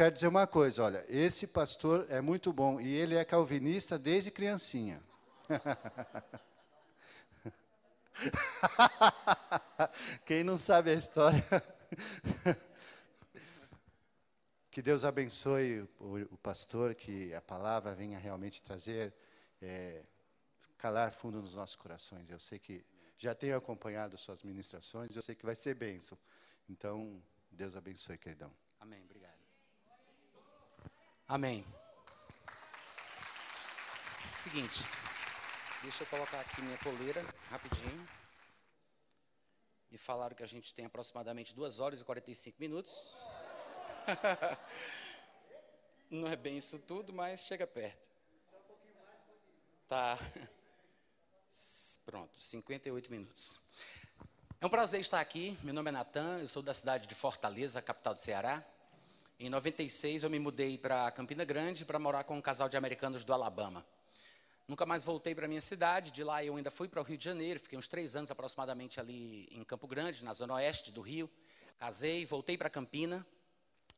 Quero dizer uma coisa, olha, esse pastor é muito bom e ele é calvinista desde criancinha. Quem não sabe a história. que Deus abençoe o, o, pastor, que a palavra venha realmente trazer, é, calar fundo nos nossos corações. Eu sei que já tenho acompanhado suas ministrações, eu sei que vai ser bênção. Então, Deus abençoe, queridão. Amém, obrigado. Amém. Seguinte, deixa eu colocar aqui minha coleira rapidinho. E falaram que a gente tem aproximadamente 2 horas e 45 minutos. Não é bem isso tudo, mas chega perto. Tá. Pronto, 58 minutos. É um prazer estar aqui. Meu nome é Natan, eu sou da cidade de Fortaleza, capital do Ceará. Em 96 eu me mudei para Campina Grande para morar com um casal de americanos do Alabama. Nunca mais voltei para minha cidade. De lá eu ainda fui para o Rio de Janeiro. Fiquei uns três anos aproximadamente ali em Campo Grande, na zona oeste do Rio. Casei, voltei para Campina,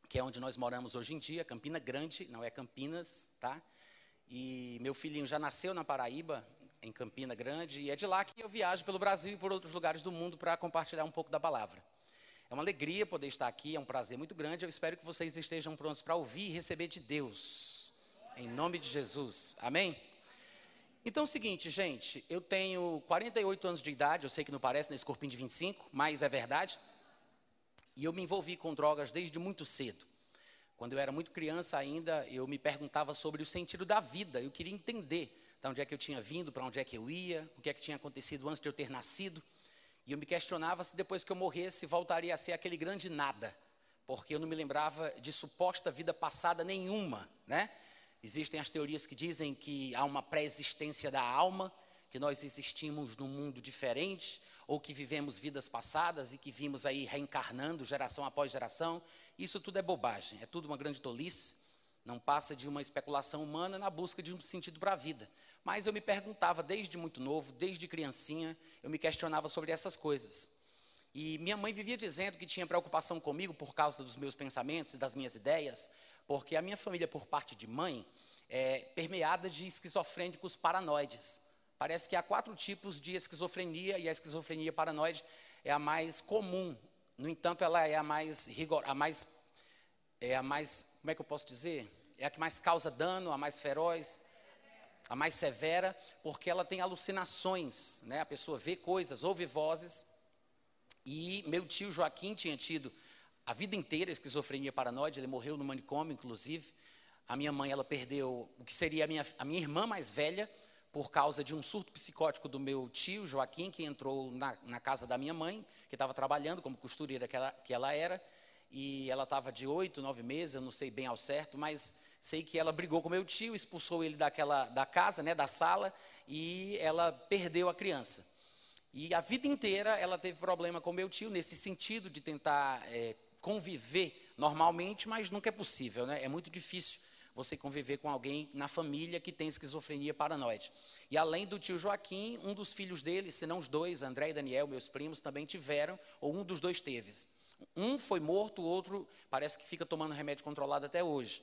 que é onde nós moramos hoje em dia. Campina Grande, não é Campinas, tá? E meu filhinho já nasceu na Paraíba, em Campina Grande, e é de lá que eu viajo pelo Brasil e por outros lugares do mundo para compartilhar um pouco da palavra. É uma alegria poder estar aqui, é um prazer muito grande. Eu espero que vocês estejam prontos para ouvir e receber de Deus. Em nome de Jesus. Amém? Então é o seguinte, gente, eu tenho 48 anos de idade, eu sei que não parece nesse corpinho de 25, mas é verdade. E eu me envolvi com drogas desde muito cedo. Quando eu era muito criança ainda, eu me perguntava sobre o sentido da vida, eu queria entender de onde é que eu tinha vindo, para onde é que eu ia, o que é que tinha acontecido antes de eu ter nascido. E eu me questionava se depois que eu morresse voltaria a ser aquele grande nada, porque eu não me lembrava de suposta vida passada nenhuma, né? Existem as teorias que dizem que há uma pré-existência da alma, que nós existimos num mundo diferente, ou que vivemos vidas passadas e que vimos aí reencarnando geração após geração. Isso tudo é bobagem, é tudo uma grande tolice. Não passa de uma especulação humana na busca de um sentido para a vida. Mas eu me perguntava desde muito novo, desde criancinha, eu me questionava sobre essas coisas. E minha mãe vivia dizendo que tinha preocupação comigo por causa dos meus pensamentos e das minhas ideias, porque a minha família, por parte de mãe, é permeada de esquizofrênicos paranoides. Parece que há quatro tipos de esquizofrenia e a esquizofrenia paranoide é a mais comum. No entanto, ela é a mais rigor, a mais é a mais, como é que eu posso dizer? É a que mais causa dano, a mais feroz, a mais severa, porque ela tem alucinações, né? A pessoa vê coisas, ouve vozes. E meu tio Joaquim tinha tido a vida inteira esquizofrenia paranoide, ele morreu no manicômio, inclusive. A minha mãe, ela perdeu o que seria a minha, a minha irmã mais velha, por causa de um surto psicótico do meu tio Joaquim, que entrou na, na casa da minha mãe, que estava trabalhando como costureira que ela, que ela era, e ela estava de oito, nove meses, eu não sei bem ao certo, mas sei que ela brigou com meu tio, expulsou ele daquela da casa, né, da sala, e ela perdeu a criança. E a vida inteira ela teve problema com meu tio nesse sentido de tentar é, conviver normalmente, mas nunca é possível, né? É muito difícil você conviver com alguém na família que tem esquizofrenia paranoide. E além do tio Joaquim, um dos filhos dele, se não os dois, André e Daniel, meus primos, também tiveram, ou um dos dois teve. Um foi morto, o outro parece que fica tomando remédio controlado até hoje.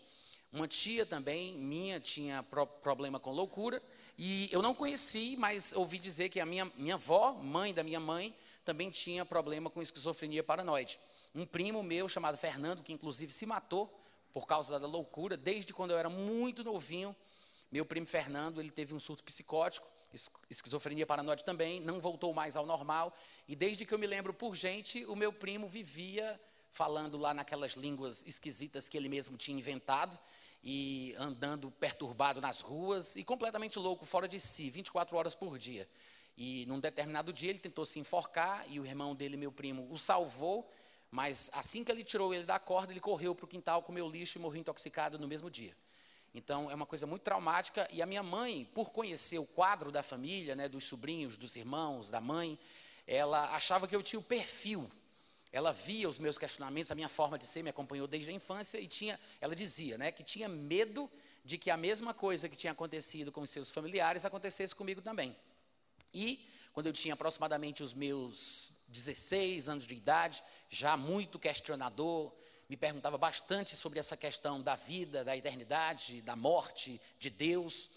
Uma tia também, minha, tinha pro problema com loucura. E eu não conheci, mas ouvi dizer que a minha, minha avó, mãe da minha mãe, também tinha problema com esquizofrenia paranoide. Um primo meu chamado Fernando, que inclusive se matou por causa da loucura, desde quando eu era muito novinho, meu primo Fernando, ele teve um surto psicótico, esquizofrenia paranoide também, não voltou mais ao normal, e desde que eu me lembro por gente, o meu primo vivia falando lá naquelas línguas esquisitas que ele mesmo tinha inventado, e andando perturbado nas ruas, e completamente louco, fora de si, 24 horas por dia. E num determinado dia ele tentou se enforcar, e o irmão dele, meu primo, o salvou, mas assim que ele tirou ele da corda, ele correu para o quintal, comeu lixo e morreu intoxicado no mesmo dia. Então é uma coisa muito traumática. E a minha mãe, por conhecer o quadro da família, né, dos sobrinhos, dos irmãos, da mãe, ela achava que eu tinha o perfil. Ela via os meus questionamentos, a minha forma de ser, me acompanhou desde a infância e tinha, ela dizia, né, que tinha medo de que a mesma coisa que tinha acontecido com os seus familiares acontecesse comigo também. E quando eu tinha aproximadamente os meus 16 anos de idade, já muito questionador, me perguntava bastante sobre essa questão da vida, da eternidade, da morte, de Deus.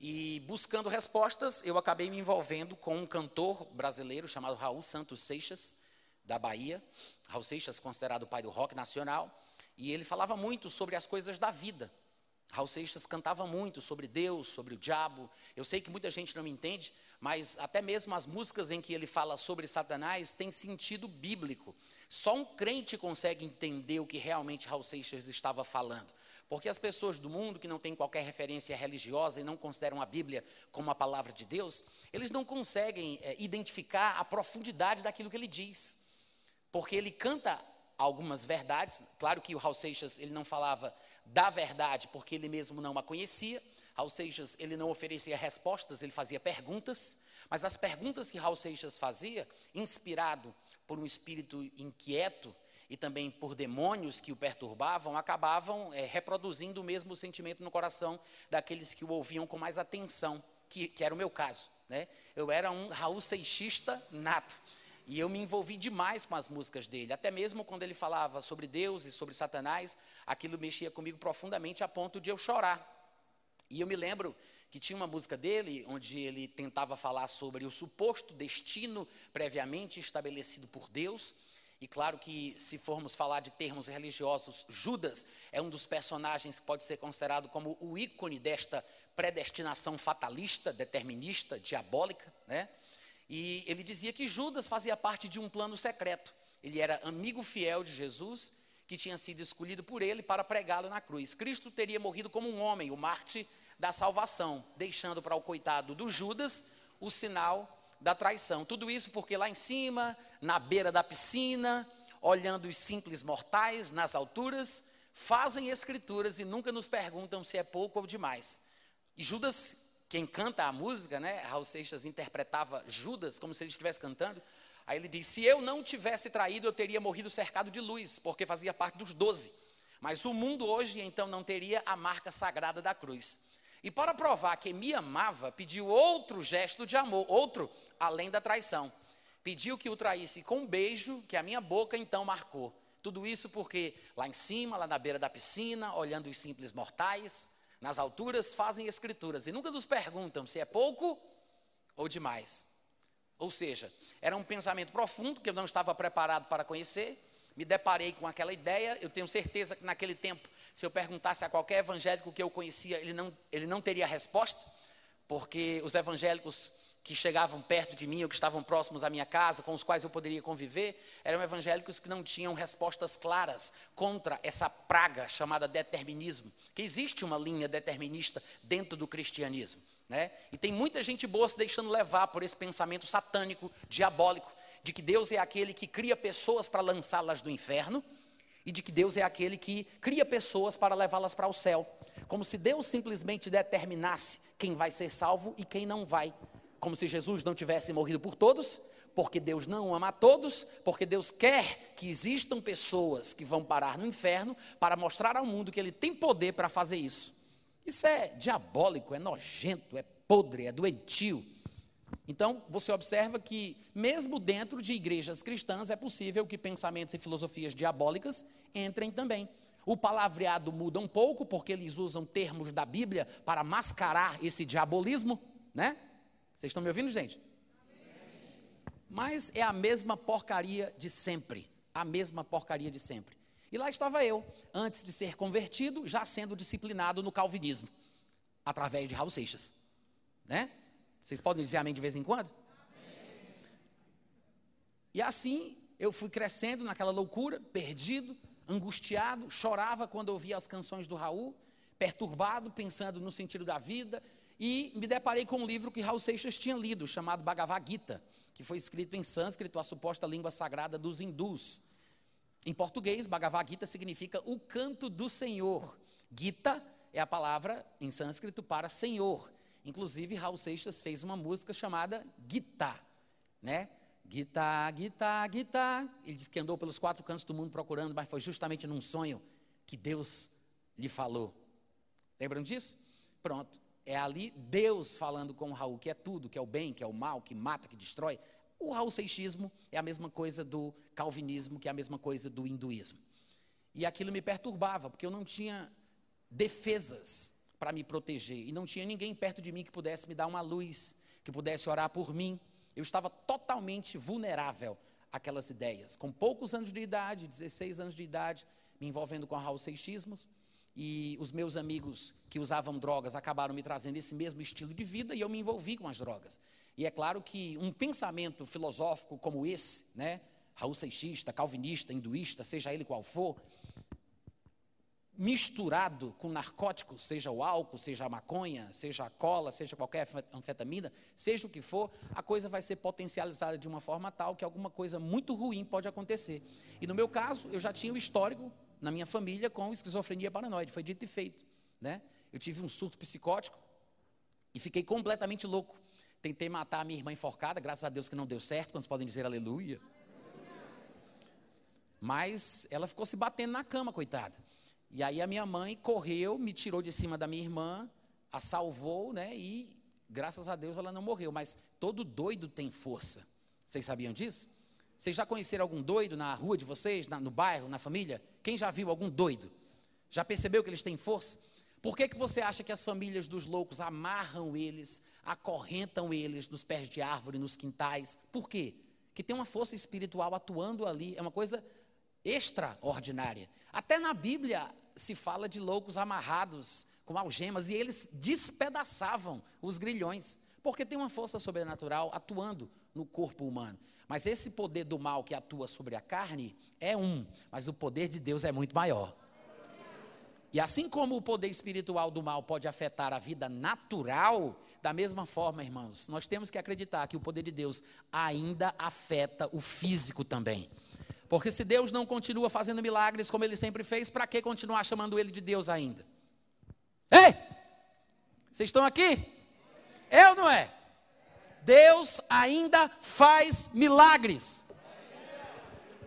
E buscando respostas, eu acabei me envolvendo com um cantor brasileiro chamado Raul Santos Seixas, da Bahia. Raul Seixas, considerado o pai do rock nacional. E ele falava muito sobre as coisas da vida. Raul Seixas cantava muito sobre Deus, sobre o diabo. Eu sei que muita gente não me entende, mas até mesmo as músicas em que ele fala sobre Satanás têm sentido bíblico. Só um crente consegue entender o que realmente Raul Seixas estava falando. Porque as pessoas do mundo que não têm qualquer referência religiosa e não consideram a Bíblia como a palavra de Deus, eles não conseguem é, identificar a profundidade daquilo que ele diz. Porque ele canta algumas verdades. Claro que o Raul Seixas ele não falava da verdade porque ele mesmo não a conhecia. Raul Seixas ele não oferecia respostas, ele fazia perguntas. Mas as perguntas que Raul Seixas fazia, inspirado por um espírito inquieto e também por demônios que o perturbavam, acabavam é, reproduzindo o mesmo sentimento no coração daqueles que o ouviam com mais atenção, que, que era o meu caso. Né? Eu era um Raul Seixista nato. E eu me envolvi demais com as músicas dele, até mesmo quando ele falava sobre Deus e sobre Satanás, aquilo mexia comigo profundamente a ponto de eu chorar. E eu me lembro que tinha uma música dele onde ele tentava falar sobre o suposto destino previamente estabelecido por Deus. E claro que, se formos falar de termos religiosos, Judas é um dos personagens que pode ser considerado como o ícone desta predestinação fatalista, determinista, diabólica, né? E ele dizia que Judas fazia parte de um plano secreto. Ele era amigo fiel de Jesus, que tinha sido escolhido por ele para pregá-lo na cruz. Cristo teria morrido como um homem, o Marte da salvação, deixando para o coitado do Judas o sinal da traição. Tudo isso porque lá em cima, na beira da piscina, olhando os simples mortais nas alturas, fazem escrituras e nunca nos perguntam se é pouco ou demais. E Judas quem canta a música, né? Raul Seixas interpretava Judas como se ele estivesse cantando. Aí ele diz: Se eu não tivesse traído, eu teria morrido cercado de luz, porque fazia parte dos doze. Mas o mundo hoje, então, não teria a marca sagrada da cruz. E para provar que me amava, pediu outro gesto de amor, outro além da traição. Pediu que o traísse com um beijo que a minha boca então marcou. Tudo isso porque lá em cima, lá na beira da piscina, olhando os simples mortais, nas alturas fazem escrituras e nunca nos perguntam se é pouco ou demais. Ou seja, era um pensamento profundo que eu não estava preparado para conhecer. Me deparei com aquela ideia. Eu tenho certeza que naquele tempo, se eu perguntasse a qualquer evangélico que eu conhecia, ele não, ele não teria resposta, porque os evangélicos que chegavam perto de mim ou que estavam próximos à minha casa, com os quais eu poderia conviver, eram evangélicos que não tinham respostas claras contra essa praga chamada determinismo, que existe uma linha determinista dentro do cristianismo. Né? E tem muita gente boa se deixando levar por esse pensamento satânico, diabólico, de que Deus é aquele que cria pessoas para lançá-las do inferno e de que Deus é aquele que cria pessoas para levá-las para o céu. Como se Deus simplesmente determinasse quem vai ser salvo e quem não vai como se Jesus não tivesse morrido por todos, porque Deus não ama a todos, porque Deus quer que existam pessoas que vão parar no inferno para mostrar ao mundo que Ele tem poder para fazer isso. Isso é diabólico, é nojento, é podre, é doentio. Então, você observa que, mesmo dentro de igrejas cristãs, é possível que pensamentos e filosofias diabólicas entrem também. O palavreado muda um pouco, porque eles usam termos da Bíblia para mascarar esse diabolismo, né? Vocês estão me ouvindo, gente? Mas é a mesma porcaria de sempre. A mesma porcaria de sempre. E lá estava eu, antes de ser convertido, já sendo disciplinado no calvinismo, através de Raul Seixas. Né? Vocês podem dizer amém de vez em quando? Amém. E assim eu fui crescendo naquela loucura, perdido, angustiado, chorava quando ouvia as canções do Raul, perturbado, pensando no sentido da vida, e me deparei com um livro que Raul Seixas tinha lido, chamado Bhagavad Gita, que foi escrito em sânscrito, a suposta língua sagrada dos hindus. Em português, Bhagavad Gita significa o canto do Senhor. Gita é a palavra em sânscrito para Senhor. Inclusive, Raul Seixas fez uma música chamada Gita, né? Gita, Gita, Gita. Ele disse que andou pelos quatro cantos do mundo procurando, mas foi justamente num sonho que Deus lhe falou. Lembram disso? Pronto. É ali Deus falando com Raul, que é tudo, que é o bem, que é o mal, que mata, que destrói. O Raul Seixismo é a mesma coisa do calvinismo, que é a mesma coisa do hinduísmo. E aquilo me perturbava, porque eu não tinha defesas para me proteger. E não tinha ninguém perto de mim que pudesse me dar uma luz, que pudesse orar por mim. Eu estava totalmente vulnerável àquelas ideias. Com poucos anos de idade, 16 anos de idade, me envolvendo com Raul Seixismos. E os meus amigos que usavam drogas acabaram me trazendo esse mesmo estilo de vida e eu me envolvi com as drogas. E é claro que um pensamento filosófico como esse, né, Raul Seixista, calvinista, hinduísta, seja ele qual for, misturado com narcóticos, seja o álcool, seja a maconha, seja a cola, seja qualquer anfetamina, seja o que for, a coisa vai ser potencializada de uma forma tal que alguma coisa muito ruim pode acontecer. E no meu caso, eu já tinha o histórico na minha família com esquizofrenia paranoide, foi dito e feito. Né? Eu tive um surto psicótico e fiquei completamente louco. Tentei matar a minha irmã enforcada, graças a Deus que não deu certo, quando podem dizer aleluia. Mas ela ficou se batendo na cama, coitada. E aí a minha mãe correu, me tirou de cima da minha irmã, a salvou, né? E graças a Deus ela não morreu. Mas todo doido tem força. Vocês sabiam disso? Vocês já conheceram algum doido na rua de vocês, na, no bairro, na família? Quem já viu algum doido? Já percebeu que eles têm força? Por que, que você acha que as famílias dos loucos amarram eles, acorrentam eles nos pés de árvore, nos quintais? Por quê? Que tem uma força espiritual atuando ali, é uma coisa extraordinária. Até na Bíblia se fala de loucos amarrados com algemas e eles despedaçavam os grilhões, porque tem uma força sobrenatural atuando no corpo humano. Mas esse poder do mal que atua sobre a carne é um, mas o poder de Deus é muito maior. E assim como o poder espiritual do mal pode afetar a vida natural, da mesma forma, irmãos, nós temos que acreditar que o poder de Deus ainda afeta o físico também. Porque se Deus não continua fazendo milagres como ele sempre fez, para que continuar chamando ele de Deus ainda? Ei! Vocês estão aqui? É ou não é? Deus ainda faz milagres.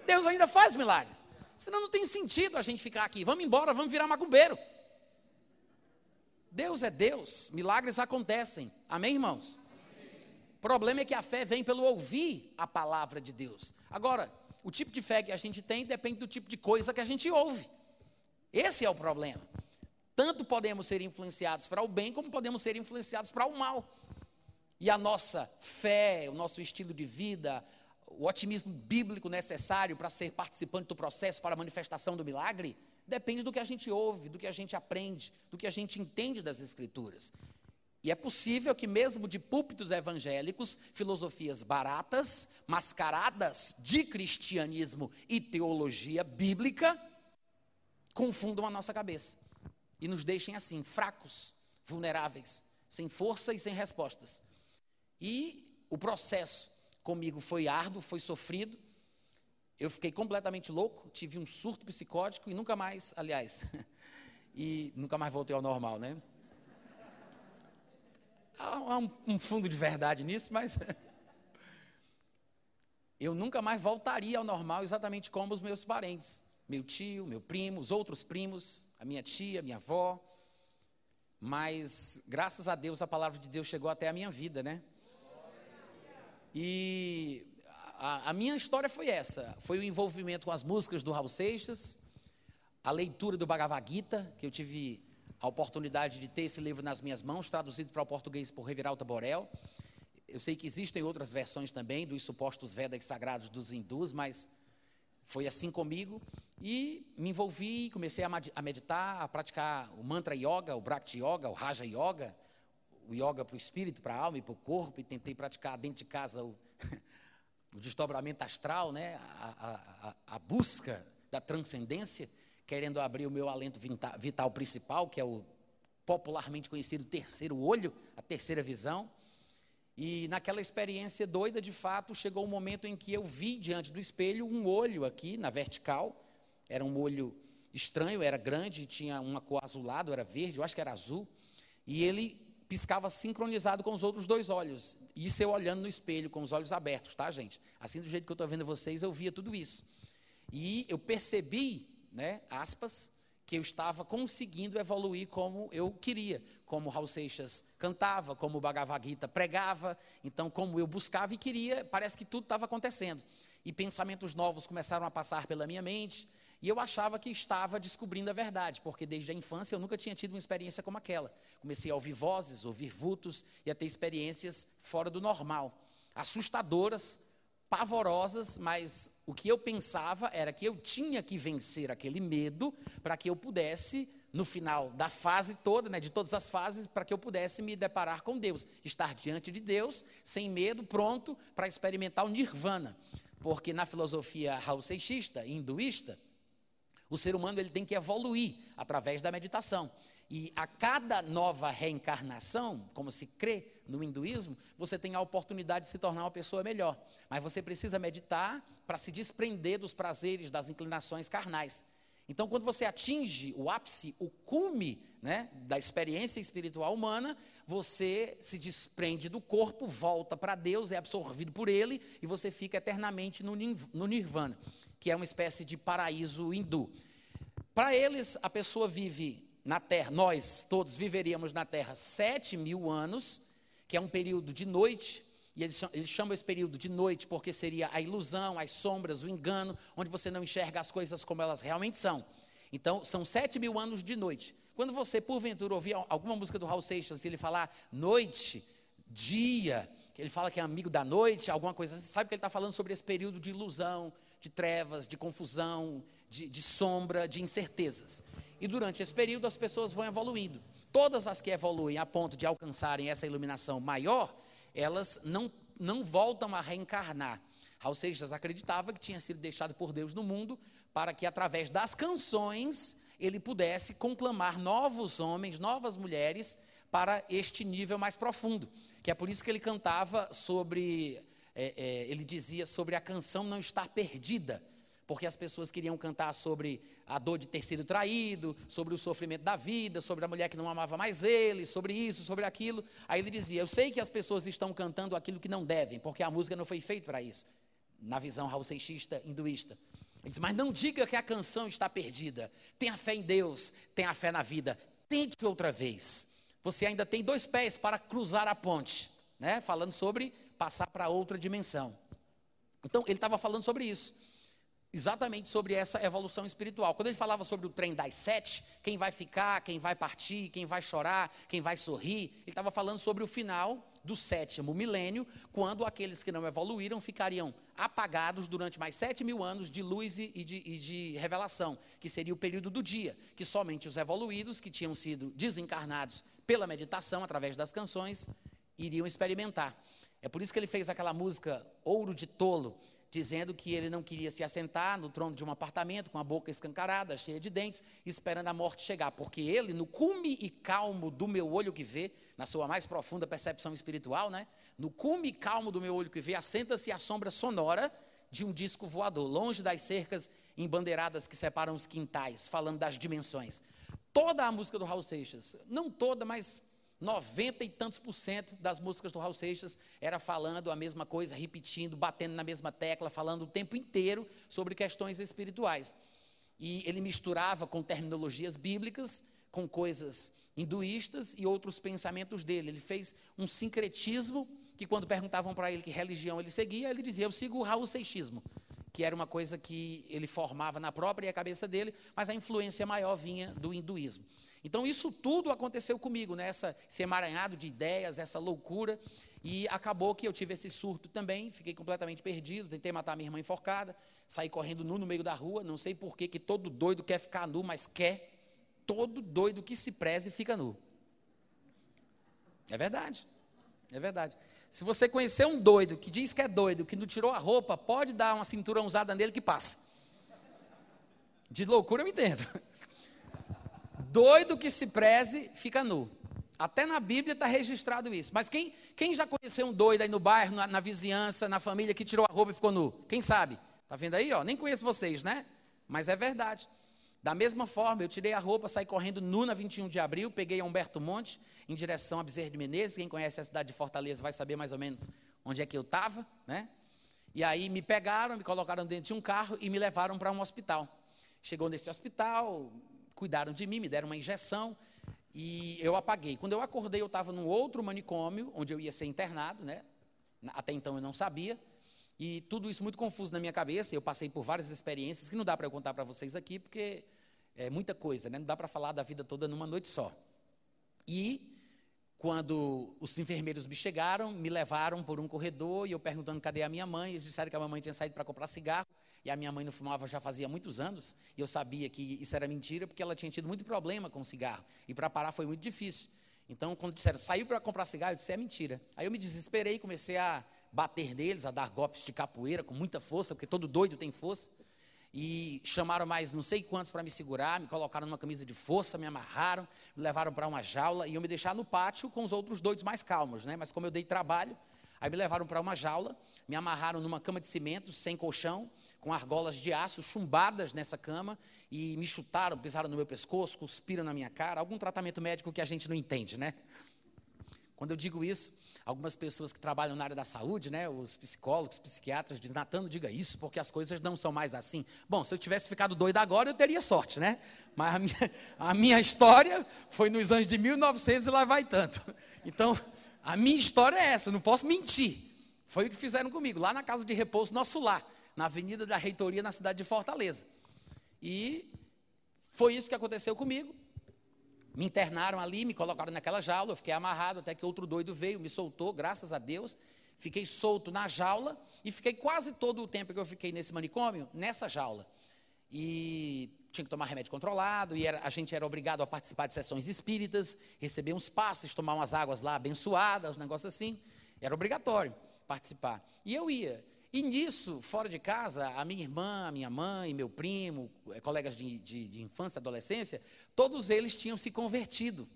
Deus ainda faz milagres. Senão não tem sentido a gente ficar aqui. Vamos embora, vamos virar macumbeiro. Deus é Deus, milagres acontecem. Amém, irmãos? O problema é que a fé vem pelo ouvir a palavra de Deus. Agora, o tipo de fé que a gente tem depende do tipo de coisa que a gente ouve. Esse é o problema. Tanto podemos ser influenciados para o bem, como podemos ser influenciados para o mal. E a nossa fé, o nosso estilo de vida, o otimismo bíblico necessário para ser participante do processo para a manifestação do milagre, depende do que a gente ouve, do que a gente aprende, do que a gente entende das Escrituras. E é possível que, mesmo de púlpitos evangélicos, filosofias baratas, mascaradas de cristianismo e teologia bíblica, confundam a nossa cabeça e nos deixem assim, fracos, vulneráveis, sem força e sem respostas. E o processo comigo foi árduo, foi sofrido. Eu fiquei completamente louco, tive um surto psicótico e nunca mais, aliás, e nunca mais voltei ao normal, né? Há um, um fundo de verdade nisso, mas eu nunca mais voltaria ao normal exatamente como os meus parentes, meu tio, meu primo, os outros primos, a minha tia, minha avó. Mas graças a Deus a palavra de Deus chegou até a minha vida, né? E a, a, minha história foi essa: foi o envolvimento com as músicas do Raul Seixas, a leitura do Bhagavad Gita, que eu tive a oportunidade de ter esse livro nas minhas mãos, traduzido para o português por Reviralta Borel. Eu sei que existem outras versões também dos supostos Vedas sagrados dos hindus, mas foi assim comigo. E me envolvi, comecei a meditar, a praticar o mantra yoga, o bhakti yoga, o raja yoga, o yoga para o espírito, para a alma e para o corpo, e tentei praticar dentro de casa o, o desdobramento astral, né? a, a, a busca da transcendência, querendo abrir o meu alento vital principal, que é o popularmente conhecido terceiro olho, a terceira visão. E naquela experiência doida, de fato, chegou um momento em que eu vi diante do espelho um olho aqui na vertical. Era um olho estranho, era grande, tinha uma cor azulado, era verde, eu acho que era azul. E ele piscava sincronizado com os outros dois olhos. Isso eu olhando no espelho, com os olhos abertos, tá, gente? Assim, do jeito que eu estou vendo vocês, eu via tudo isso. E eu percebi, né, aspas, que eu estava conseguindo evoluir como eu queria, como Raul Seixas cantava, como o Bhagavad Gita pregava, então como eu buscava e queria, parece que tudo estava acontecendo. E pensamentos novos começaram a passar pela minha mente, E eu achava que estava descobrindo a verdade, porque desde a infância eu nunca tinha tido uma experiência como aquela. Comecei a ouvir vozes, ouvir vultos e a ter experiências fora do normal, assustadoras, pavorosas, mas o que eu pensava era que eu tinha que vencer aquele medo para que eu pudesse, no final da fase toda, né, de todas as fases, para que eu pudesse me deparar com Deus, estar diante de Deus, sem medo, pronto para experimentar o nirvana. Porque na filosofia Raul hinduísta, o ser humano ele tem que evoluir através da meditação. E a cada nova reencarnação, como se crê no hinduísmo, você tem a oportunidade de se tornar uma pessoa melhor. Mas você precisa meditar para se desprender dos prazeres, das inclinações carnais. Então, quando você atinge o ápice, o cume né, da experiência espiritual humana, você se desprende do corpo, volta para Deus, é absorvido por Ele e você fica eternamente no, no nirvana, que é uma espécie de paraíso hindu. Para eles, a pessoa vive na Terra, nós todos viveríamos na Terra sete mil anos, que é um período de noite, e eles chamam, eles chamam esse período de noite porque seria a ilusão, as sombras, o engano, onde você não enxerga as coisas como elas realmente são. Então, são sete mil anos de noite. Quando você, porventura, ouvir alguma música do Raul Seixas, ele falar noite, dia, ele fala que é amigo da noite, alguma coisa, você sabe que ele está falando sobre esse período de ilusão, de trevas, de confusão, de, de sombra, de incertezas. E durante esse período as pessoas vão evoluindo. Todas as que evoluem a ponto de alcançarem essa iluminação maior, elas não, não voltam a reencarnar. Raul Seixas acreditava que tinha sido deixado por Deus no mundo para que, através das canções, ele pudesse conclamar novos homens, novas mulheres para este nível mais profundo. Que é por isso que ele cantava sobre, é, é, ele dizia sobre a canção não estar perdida porque as pessoas queriam cantar sobre a dor de ter sido traído, sobre o sofrimento da vida, sobre a mulher que não amava mais ele, sobre isso, sobre aquilo. Aí ele dizia: Eu sei que as pessoas estão cantando aquilo que não devem, porque a música não foi feita para isso, na visão raul seixista, hinduísta. Ele diz: Mas não diga que a canção está perdida. Tenha fé em Deus, tenha fé na vida. Tente outra vez. Você ainda tem dois pés para cruzar a ponte, né? falando sobre passar para outra dimensão. Então, ele estava falando sobre isso exatamente sobre essa evolução espiritual. Quando ele falava sobre o trem das sete, quem vai ficar, quem vai partir, quem vai chorar, quem vai sorrir, ele estava falando sobre o final do sétimo milênio, quando aqueles que não evoluíram ficariam apagados durante mais sete mil anos de luz e de, e de revelação, que seria o período do dia, que somente os evoluídos, que tinham sido desencarnados pela meditação, através das canções, iriam experimentar. É por isso que ele fez aquela música Ouro de Tolo, dizendo que ele não queria se assentar no trono de um apartamento com a boca escancarada, cheia de dentes, esperando a morte chegar, porque ele, no cume e calmo do meu olho que vê, na sua mais profunda percepção espiritual, né? No cume e calmo do meu olho que vê, assenta-se a sombra sonora de um disco voador, longe das cercas embandeiradas que separam os quintais, falando das dimensões. Toda a música do Raul Seixas, não toda, mas 90 e tantos por cento das músicas do Raul Seixas era falando a mesma coisa, repetindo, batendo na mesma tecla, falando o tempo inteiro sobre questões espirituais. E ele misturava com terminologias bíblicas, com coisas hinduístas e outros pensamentos dele. Ele fez um sincretismo que quando perguntavam para ele que religião ele seguia, ele dizia: "Eu sigo o Raul Seixismo", que era uma coisa que ele formava na própria cabeça dele, mas a influência maior vinha do hinduísmo. Então, isso tudo aconteceu comigo, né? esse emaranhado de ideias, essa loucura. E acabou que eu tive esse surto também, fiquei completamente perdido, tentei matar minha irmã enforcada, saí correndo nu no meio da rua, não sei por que todo doido quer ficar nu, mas quer. Todo doido que se preze fica nu. É verdade. É verdade. Se você conhecer um doido que diz que é doido, que não tirou a roupa, pode dar uma cintura usada nele que passa. De loucura eu entendo. Doido que se preze, fica nu. Até na Bíblia está registrado isso. Mas quem, quem já conheceu um doido aí no bairro, na, na, vizinhança, na família, que tirou a roupa e ficou nu? Quem sabe? Está vendo aí? Ó? Nem conheço vocês, né? Mas é verdade. Da mesma forma, eu tirei a roupa, saí correndo nu na 21 de abril, peguei a Humberto Monte, em direção a Bezerra de Menezes. Quem conhece a cidade de Fortaleza vai saber mais ou menos onde é que eu estava, né? E aí me pegaram, me colocaram dentro de um carro e me levaram para um hospital. Chegou nesse hospital, cuidaram de mim, me deram uma injeção e eu apaguei. Quando eu acordei, eu estava num outro manicômio, onde eu ia ser internado, né? Até então eu não sabia. E tudo isso muito confuso na minha cabeça. Eu passei por várias experiências que não dá para eu contar para vocês aqui, porque é muita coisa, né? Não dá para falar da vida toda numa noite só. E quando os enfermeiros me chegaram, me levaram por um corredor e eu perguntando cadê a minha mãe, eles disseram que a mamãe tinha saído para comprar cigarro e a minha mãe não fumava já fazia muitos anos e eu sabia que isso era mentira porque ela tinha tido muito problema com cigarro e para parar foi muito difícil. Então, quando disseram saiu para comprar cigarro, eu disse é mentira. Aí eu me desesperei comecei a bater neles, a dar golpes de capoeira com muita força, porque todo doido tem força e chamaram mais não sei quantos para me segurar, me colocaram numa camisa de força, me amarraram, me levaram para uma jaula e eu me deixaram no pátio com os outros doidos mais calmos, né? Mas como eu dei trabalho, aí me levaram para uma jaula, me amarraram numa cama de cimento, sem colchão, com argolas de aço chumbadas nessa cama e me chutaram, pisaram no meu pescoço, cuspiram na minha cara, algum tratamento médico que a gente não entende, né? Quando eu digo isso, algumas pessoas que trabalham na área da saúde, né, os psicólogos, psiquiatras, dizem, Natan, não diga isso, porque as coisas não são mais assim. Bom, se eu tivesse ficado doido agora, eu teria sorte, né? Mas a minha, a minha história foi nos anos de 1900 e lá vai tanto. Então, a minha história é essa, não posso mentir. Foi o que fizeram comigo, lá na casa de repouso Nosso Lar, na Avenida da Reitoria, na cidade de Fortaleza. E foi isso que aconteceu comigo. Me internaram ali, me colocaram naquela jaula, eu fiquei amarrado até que outro doido veio, me soltou, graças a Deus. Fiquei solto na jaula e fiquei quase todo o tempo que eu fiquei nesse manicômio, nessa jaula. E tinha que tomar remédio controlado, e era, a gente era obrigado a participar de sessões espíritas, receber uns passes, tomar umas águas lá abençoadas, um negócio assim. Era obrigatório participar. E eu ia. E nisso, fora de casa, a minha irmã, a minha mãe, meu primo, eh, colegas de, de, de infância, adolescência, todos eles tinham se convertido.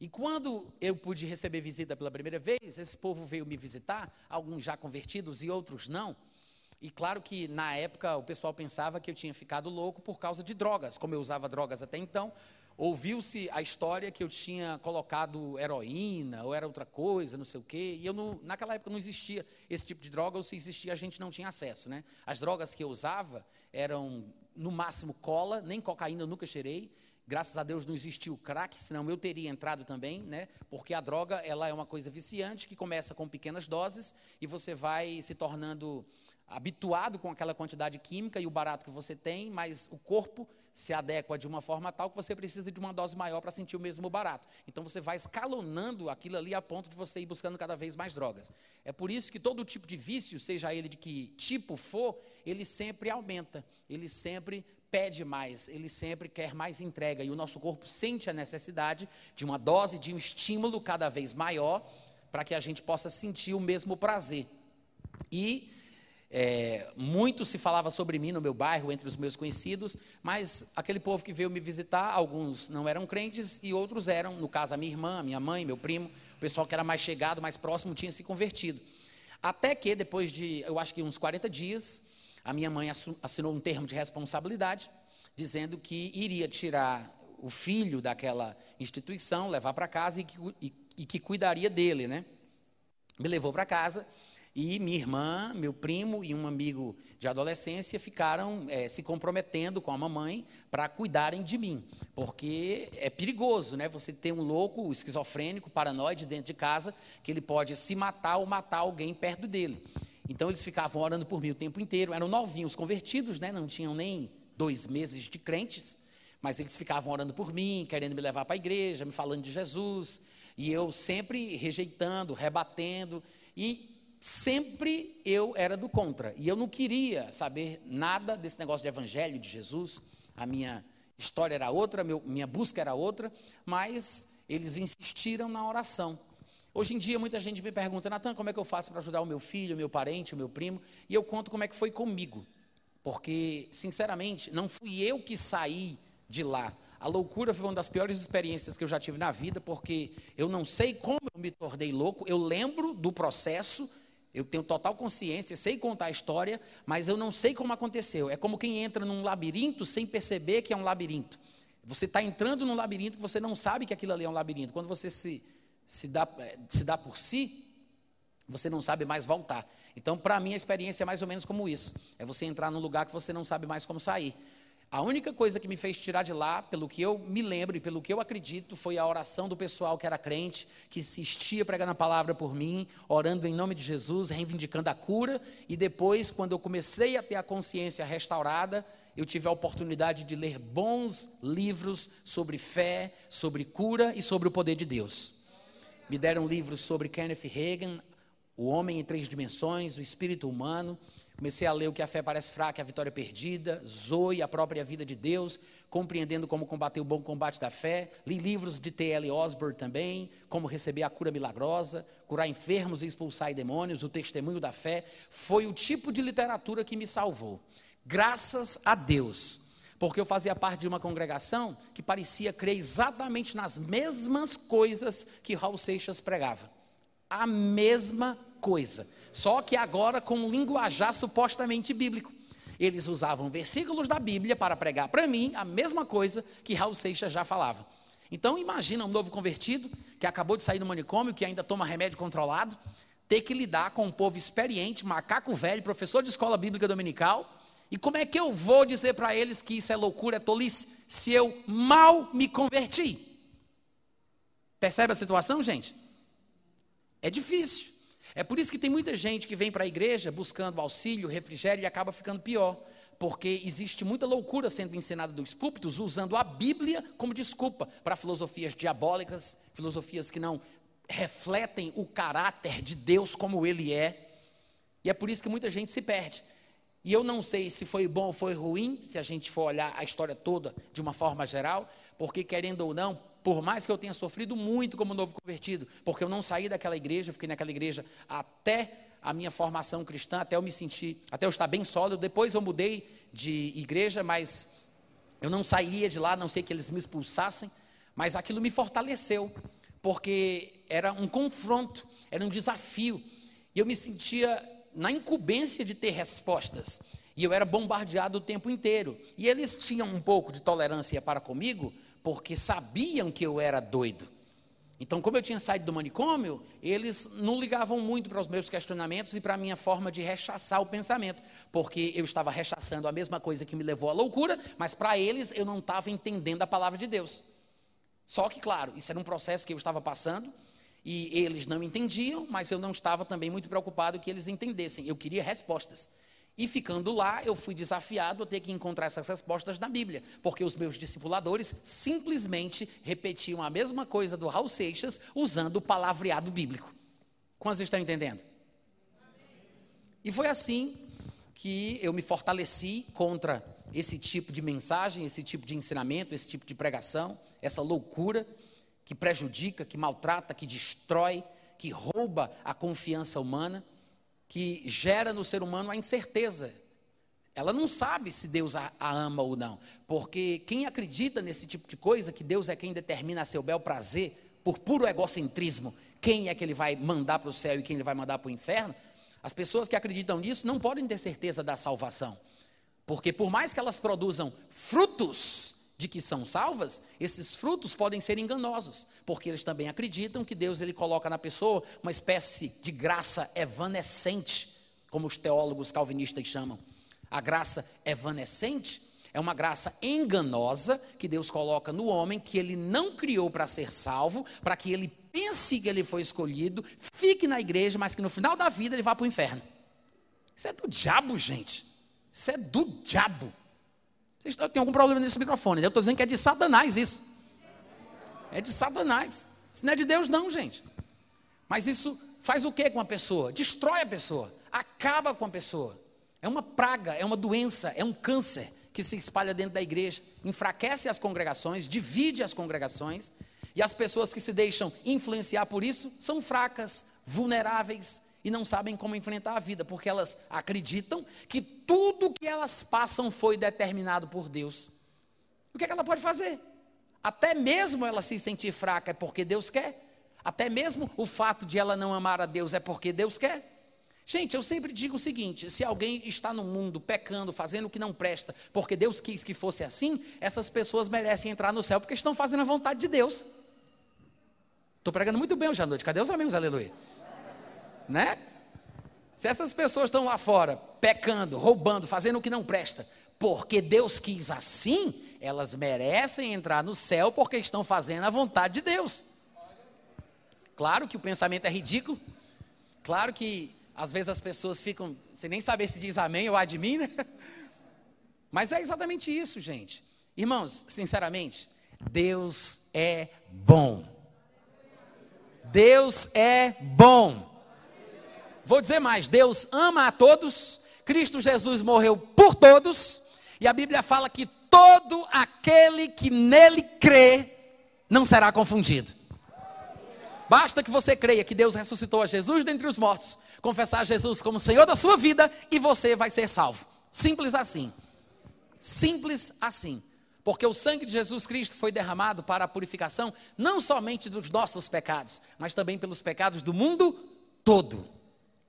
E quando eu pude receber visita pela primeira vez, esse povo veio me visitar, alguns já convertidos e outros não. E claro que na época o pessoal pensava que eu tinha ficado louco por causa de drogas, como eu usava drogas até então, ouviu-se a história que eu tinha colocado heroína ou era outra coisa, não sei o quê. E eu não, naquela época não existia esse tipo de droga, ou se existia a gente não tinha acesso, né? As drogas que eu usava eram no máximo cola, nem cocaína eu nunca cheirei. Graças a Deus não existiu crack, senão eu teria entrado também, né? Porque a droga, ela é uma coisa viciante que começa com pequenas doses e você vai se tornando habituado com aquela quantidade química e o barato que você tem, mas o corpo se adequa de uma forma tal que você precisa de uma dose maior para sentir o mesmo barato. Então você vai escalonando aquilo ali a ponto de você ir buscando cada vez mais drogas. É por isso que todo tipo de vício, seja ele de que tipo for, ele sempre aumenta, ele sempre pede mais, ele sempre quer mais entrega e o nosso corpo sente a necessidade de uma dose de um estímulo cada vez maior para que a gente possa sentir o mesmo prazer. E é, muito se falava sobre mim no meu bairro, entre os meus conhecidos, mas aquele povo que veio me visitar, alguns não eram crentes e outros eram, no caso a minha irmã, minha mãe, meu primo, o pessoal que era mais chegado, mais próximo, tinha se convertido. Até que, depois de, eu acho que uns 40 dias, a minha mãe assinou um termo de responsabilidade, dizendo que iria tirar o filho daquela instituição, levar para casa e que, e, e que cuidaria dele, né? Me levou para casa e minha irmã, meu primo e um amigo de adolescência ficaram é, se comprometendo com a mamãe para cuidarem de mim, porque é perigoso, né? Você ter um louco, esquizofrênico, paranoide dentro de casa, que ele pode se matar ou matar alguém perto dele. Então eles ficavam orando por mim o tempo inteiro. Eram novinhos, convertidos, né? Não tinham nem dois meses de crentes, mas eles ficavam orando por mim, querendo me levar para a igreja, me falando de Jesus, e eu sempre rejeitando, rebatendo. E sempre eu era do contra. E eu não queria saber nada desse negócio de evangelho, de Jesus. A minha história era outra, meu, minha busca era outra, mas eles insistiram na oração. Hoje em dia, muita gente me pergunta, Natan, como é que eu faço para ajudar o meu filho, o meu parente, o meu primo? E eu conto como é que foi comigo. Porque, sinceramente, não fui eu que saí de lá. A loucura foi uma das piores experiências que eu já tive na vida, porque eu não sei como eu me tornei louco, eu lembro do processo, eu tenho total consciência, sei contar a história, mas eu não sei como aconteceu. É como quem entra num labirinto sem perceber que é um labirinto. Você está entrando num labirinto que você não sabe que aquilo ali é um labirinto. Quando você se, se, dá, eh, se dá por si, você não sabe mais voltar. Então, para mim, a experiência é mais ou menos como isso. É você entrar num lugar que você não sabe mais como sair. A única coisa que me fez tirar de lá, pelo que eu me lembro e pelo que eu acredito, foi a oração do pessoal que era crente, que insistia pregando a palavra por mim, orando em nome de Jesus, reivindicando a cura. E depois, quando eu comecei a ter a consciência restaurada, eu tive a oportunidade de ler bons livros sobre fé, sobre cura e sobre o poder de Deus. Me deram livros sobre Kenneth Reagan, O Homem em Três Dimensões, O Espírito Humano. Comecei a ler o que a fé parece fraca, a vitória perdida, Zoe, a própria vida de Deus, compreendendo como combater o bom combate da fé. Li livros de T.L. Osborne também, como receber a cura milagrosa, curar enfermos e expulsar demônios, o testemunho da fé. Foi o tipo de literatura que me salvou. Graças a Deus, porque eu fazia parte de uma congregação que parecia crer exatamente nas mesmas coisas que Raul Seixas pregava. A mesma coisa só que agora com um linguajar supostamente bíblico. Eles usavam versículos da Bíblia para pregar para mim a mesma coisa que Raul Seixas já falava. Então imagina um novo convertido que acabou de sair do manicômio, que ainda toma remédio controlado, ter que lidar com um povo experiente, macaco velho, professor de escola bíblica dominical. E como é que eu vou dizer para eles que isso é loucura, é tolice, se eu mal me converti? Percebe a situação, gente? É difícil. É por isso que tem muita gente que vem para a igreja buscando auxílio, refrigério e acaba ficando pior. Porque existe muita loucura sendo ensinada dos púlpitos usando a Bíblia como desculpa para filosofias diabólicas, filosofias que não refletem o caráter de Deus como ele é. E é por isso que muita gente se perde. E eu não sei se foi bom ou foi ruim, se a gente for olhar a história toda de uma forma geral, porque querendo ou não, por mais que eu tenha sofrido muito como novo convertido, porque eu não saí daquela igreja, fiquei naquela igreja até a minha formação cristã, até eu me sentir, até eu estar bem sólido. Depois eu mudei de igreja, mas eu não sairia de lá, não sei que eles me expulsassem, mas aquilo me fortaleceu, porque era um confronto, era um desafio. E eu me sentia na incumbência de ter respostas. E eu era bombardeado o tempo inteiro. E eles tinham um pouco de tolerância para comigo, porque sabiam que eu era doido. Então, como eu tinha saído do manicômio, eles não ligavam muito para os meus questionamentos e para a minha forma de rechaçar o pensamento, porque eu estava rechaçando a mesma coisa que me levou à loucura, mas para eles eu não estava entendendo a palavra de Deus. Só que, claro, isso era um processo que eu estava passando e eles não entendiam, mas eu não estava também muito preocupado que eles entendessem. Eu queria respostas. E ficando lá, eu fui desafiado a ter que encontrar essas respostas na Bíblia, porque os meus discipuladores simplesmente repetiam a mesma coisa do Raul Seixas usando o palavreado bíblico. Quantos estão entendendo? E foi assim que eu me fortaleci contra esse tipo de mensagem, esse tipo de ensinamento, esse tipo de pregação, essa loucura que prejudica, que maltrata, que destrói, que rouba a confiança humana que gera no ser humano a incerteza. Ela não sabe se Deus a, a, ama ou não, porque quem acredita nesse tipo de coisa, que Deus é quem determina a seu bel prazer, por puro egocentrismo, quem é que ele vai mandar para o céu e quem ele vai mandar para o inferno, as pessoas que acreditam nisso não podem ter certeza da salvação, porque por mais que elas produzam frutos, de que são salvas, esses frutos podem ser enganosos, porque eles também acreditam que Deus ele coloca na pessoa uma espécie de graça evanescente, como os teólogos calvinistas chamam. A graça evanescente é uma graça enganosa que Deus coloca no homem que ele não criou para ser salvo, para que ele pense que ele foi escolhido, fique na igreja, mas que no final da vida ele vá para o inferno. Isso é do diabo, gente. Isso é do diabo. Vocês algum problema nesse microfone? Eu estou dizendo que é de Satanás isso. É de Satanás. Isso não é de Deus, não, gente. Mas isso faz o que com a pessoa? Destrói a pessoa, acaba com a pessoa. É uma praga, é uma doença, é um câncer que se espalha dentro da igreja, enfraquece as congregações, divide as congregações, e as pessoas que se deixam influenciar por isso são fracas, vulneráveis, e não sabem como enfrentar a vida, porque elas acreditam que tudo que elas passam foi determinado por Deus. O que, é que ela pode fazer? Até mesmo ela se sentir fraca é porque Deus quer. Até mesmo o fato de ela não amar a Deus é porque Deus quer. Gente, eu sempre digo o seguinte: se alguém está no mundo pecando, fazendo o que não presta, porque Deus quis que fosse assim, essas pessoas merecem entrar no céu porque estão fazendo a vontade de Deus. Estou pregando muito bem hoje à noite. Cadê os amigos? Aleluia né? Se essas pessoas estão lá fora, pecando, roubando, fazendo o que não presta, porque Deus quis assim, elas merecem entrar no céu porque estão fazendo a vontade de Deus. Claro que o pensamento é ridículo. Claro que às vezes as pessoas ficam sem nem saber se diz amém ou admin, né? Mas é exatamente isso, gente. Irmãos, sinceramente, Deus é bom. Deus é bom. Vou dizer mais: Deus ama a todos, Cristo Jesus morreu por todos, e a Bíblia fala que todo aquele que nele crê não será confundido. Basta que você creia que Deus ressuscitou a Jesus dentre os mortos, confessar Jesus como Senhor da sua vida e você vai ser salvo. Simples assim. Simples assim. Porque o sangue de Jesus Cristo foi derramado para a purificação não somente dos nossos pecados, mas também pelos pecados do mundo todo.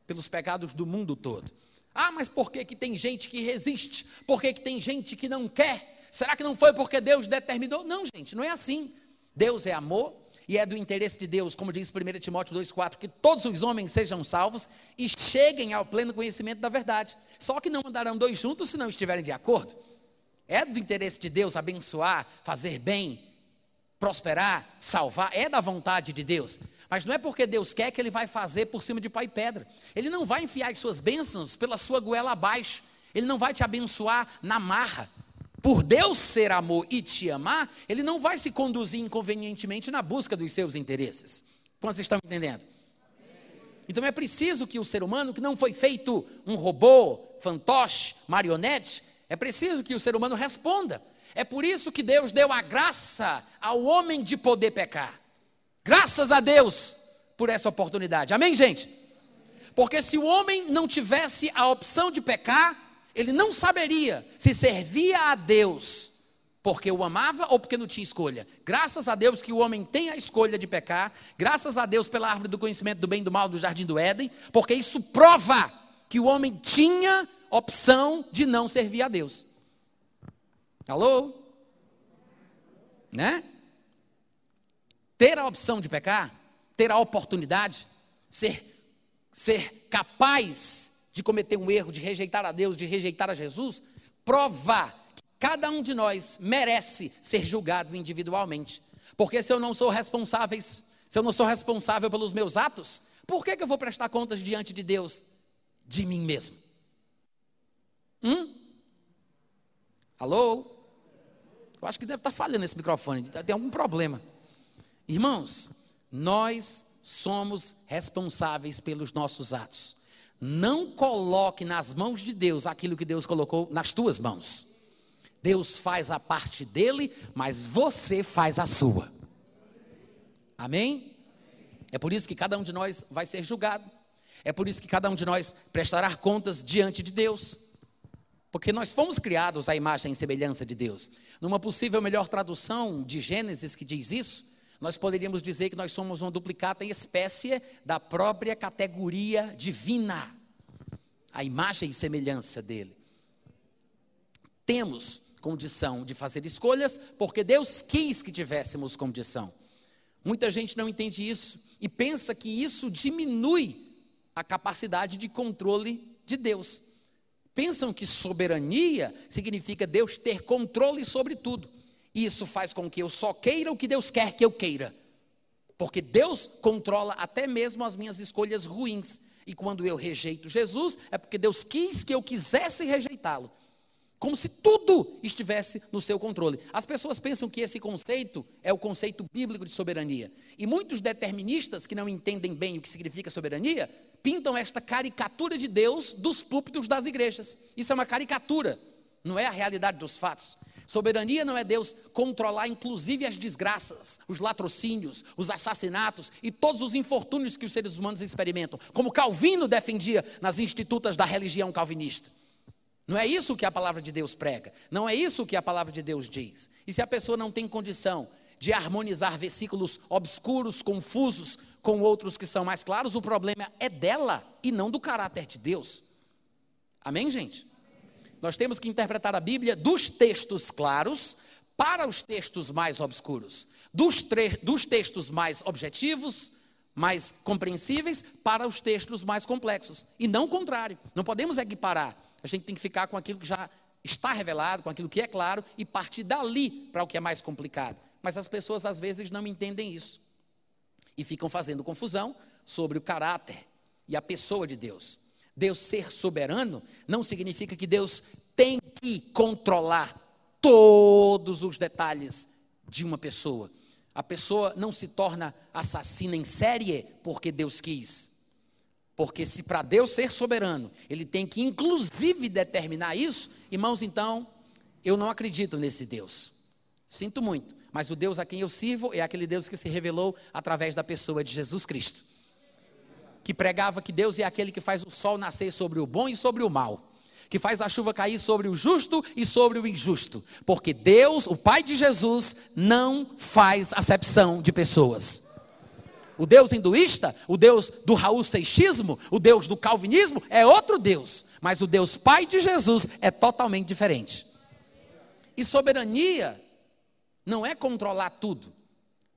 Pelos pecados do mundo todo. Ah, mas por que, que tem gente que resiste? Por que, que tem gente que não quer? Será que não foi porque Deus determinou? Não, gente, não é assim. Deus é amor e é do interesse de Deus, como diz 1 Timóteo 2,4, que todos os homens sejam salvos e cheguem ao pleno conhecimento da verdade. Só que não andarão dois juntos se não estiverem de acordo. É do interesse de Deus abençoar, fazer bem, prosperar, salvar, é da vontade de Deus. Mas não é porque Deus quer que Ele vai fazer por cima de pai e pedra. Ele não vai enfiar as suas bênçãos pela sua goela abaixo. Ele não vai te abençoar na marra. Por Deus ser amor e te amar, Ele não vai se conduzir inconvenientemente na busca dos seus interesses. Quantos estão entendendo? Então é preciso que o ser humano, que não foi feito um robô, fantoche, marionete, é preciso que o ser humano responda. É por isso que Deus deu a graça ao homem de poder pecar. Graças a Deus por essa oportunidade. Amém, gente? Porque se o homem não tivesse a opção de pecar, ele não saberia se servia a Deus porque o amava ou porque não tinha escolha. Graças a Deus que o homem tem a escolha de pecar, graças a Deus pela árvore do conhecimento do bem e do mal do jardim do Éden, porque isso prova que o homem tinha opção de não servir a Deus. Alô? Né? Ter a opção de pecar, ter a oportunidade, ser, ser capaz de cometer um erro, de rejeitar a Deus, de rejeitar a Jesus, prova que cada um de nós merece ser julgado individualmente. Porque se eu não sou responsável, se eu não sou responsável pelos meus atos, por que, que eu vou prestar contas diante de Deus de mim mesmo? Hum? Alô? Eu acho que deve estar falhando esse microfone, tem algum problema. Irmãos, nós somos responsáveis pelos nossos atos. Não coloque nas mãos de Deus aquilo que Deus colocou nas tuas mãos. Deus faz a parte dele, mas você faz a sua. Amém? É por isso que cada um de nós vai ser julgado. É por isso que cada um de nós prestará contas diante de Deus. Porque nós fomos criados à imagem e semelhança de Deus. Numa possível melhor tradução de Gênesis que diz isso, nós poderíamos dizer que nós somos uma duplicata em espécie da própria categoria divina, a imagem e semelhança dele. Temos condição de fazer escolhas porque Deus quis que tivéssemos condição. Muita gente não entende isso e pensa que isso diminui a capacidade de controle de Deus pensam que soberania significa Deus ter controle sobre tudo. Isso faz com que eu só queira o que Deus quer que eu queira. Porque Deus controla até mesmo as minhas escolhas ruins. E quando eu rejeito Jesus, é porque Deus quis que eu quisesse rejeitá-lo. Como se tudo estivesse no seu controle. As pessoas pensam que esse conceito é o conceito bíblico de soberania. E muitos deterministas que não entendem bem o que significa soberania, pintam esta caricatura de Deus dos púlpitos das igrejas. Isso é uma caricatura, não é a realidade dos fatos. Soberania não é Deus controlar inclusive as desgraças, os latrocínios, os assassinatos e todos os infortúnios que os seres humanos experimentam, como Calvino defendia nas institutas da religião calvinista. Não é isso que a palavra de Deus prega, não é isso que a palavra de Deus diz. E se a pessoa não tem condição de harmonizar versículos obscuros, confusos, com outros que são mais claros, o problema é dela e não do caráter de Deus. Amém, gente? Nós temos que interpretar a Bíblia dos textos claros para os textos mais obscuros, dos, dos textos mais objetivos, mais compreensíveis, para os textos mais complexos, e não o contrário. Não podemos equiparar. A gente tem que ficar com aquilo que já está revelado, com aquilo que é claro, e partir dali para o que é mais complicado. Mas as pessoas às vezes não entendem isso. E ficam fazendo confusão sobre o caráter e a pessoa de Deus. Deus ser soberano não significa que Deus tem que controlar todos os detalhes de uma pessoa. A pessoa não se torna assassina em série porque Deus quis. Porque se para Deus ser soberano, ele tem que inclusive determinar isso, irmãos, então eu não acredito nesse Deus. Sinto muito, mas o Deus a quem eu sirvo é aquele Deus que se revelou através da pessoa de Jesus Cristo. Que pregava que Deus é aquele que faz o sol nascer sobre o bom e sobre o mal que faz a chuva cair sobre o justo e sobre o injusto, porque Deus, o Pai de Jesus, não faz acepção de pessoas. O Deus hinduísta, o Deus do Raul Seixismo, o Deus do calvinismo é outro Deus, mas o Deus Pai de Jesus é totalmente diferente. E soberania não é controlar tudo,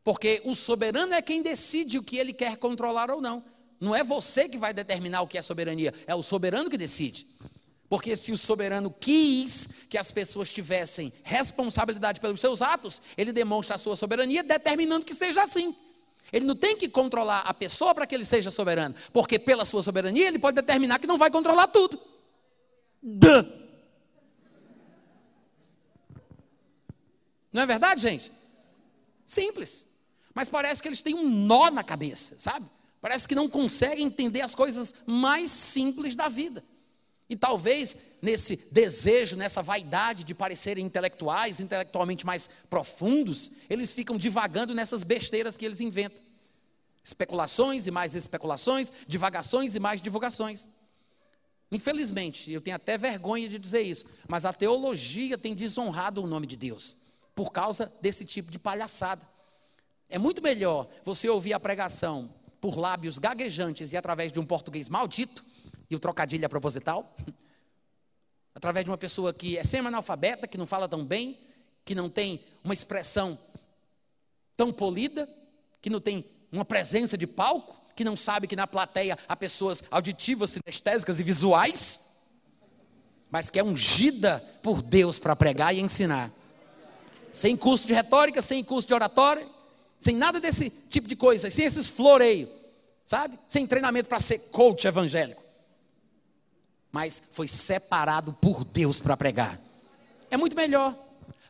porque o soberano é quem decide o que ele quer controlar ou não. Não é você que vai determinar o que é soberania, é o soberano que decide. Porque se o soberano quis que as pessoas tivessem responsabilidade pelos seus atos, ele demonstra a sua soberania determinando que seja assim. Ele não tem que controlar a pessoa para que ele seja soberano, porque pela sua soberania ele pode determinar que não vai controlar tudo. Duh. Não é verdade, gente? Simples. Mas parece que eles têm um nó na cabeça, sabe? Parece que não conseguem entender as coisas mais simples da vida. E talvez nesse desejo, nessa vaidade de parecerem intelectuais, intelectualmente mais profundos, eles ficam divagando nessas besteiras que eles inventam. Especulações e mais especulações, divagações e mais divulgações. Infelizmente, eu tenho até vergonha de dizer isso, mas a teologia tem desonrado o nome de Deus por causa desse tipo de palhaçada. É muito melhor você ouvir a pregação por lábios gaguejantes e através de um português maldito e o trocadilho é proposital, através de uma pessoa que é semi-analfabeta, que não fala tão bem, que não tem uma expressão tão polida, que não tem uma presença de palco, que não sabe que na plateia há pessoas auditivas, sinestésicas e visuais, mas que é ungida por Deus para pregar e ensinar. Sem curso de retórica, sem curso de oratória, sem nada desse tipo de coisa, sem esses floreios, sabe? Sem treinamento para ser coach evangélico mas foi separado por Deus para pregar. É muito melhor,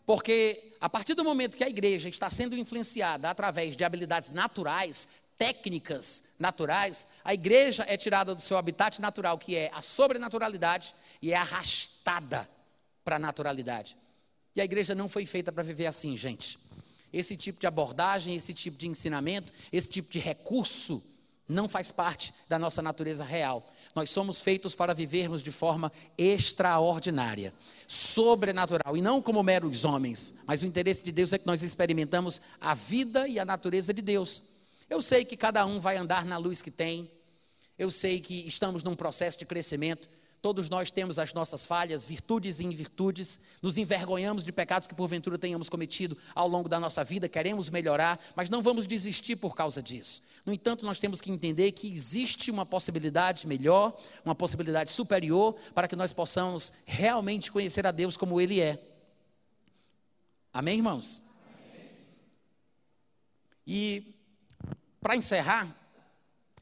porque a partir do momento que a igreja está sendo influenciada através de habilidades naturais, técnicas naturais, a igreja é tirada do seu habitat natural, que é a sobrenaturalidade, e é arrastada para a naturalidade. E a igreja não foi feita para viver assim, gente. Esse tipo de abordagem, esse tipo de ensinamento, esse tipo de recurso não faz parte da nossa natureza real. Nós somos feitos para vivermos de forma extraordinária, sobrenatural, e não como meros homens, mas o interesse de Deus é que nós experimentamos a vida e a natureza de Deus. Eu sei que cada um vai andar na luz que tem, eu sei que estamos num processo de crescimento, Todos nós temos as nossas falhas, virtudes e invirtudes, nos envergonhamos de pecados que porventura tenhamos cometido ao longo da nossa vida, queremos melhorar, mas não vamos desistir por causa disso. No entanto, nós temos que entender que existe uma possibilidade melhor, uma possibilidade superior, para que nós possamos realmente conhecer a Deus como Ele é. Amém, irmãos? Amém. E, para encerrar,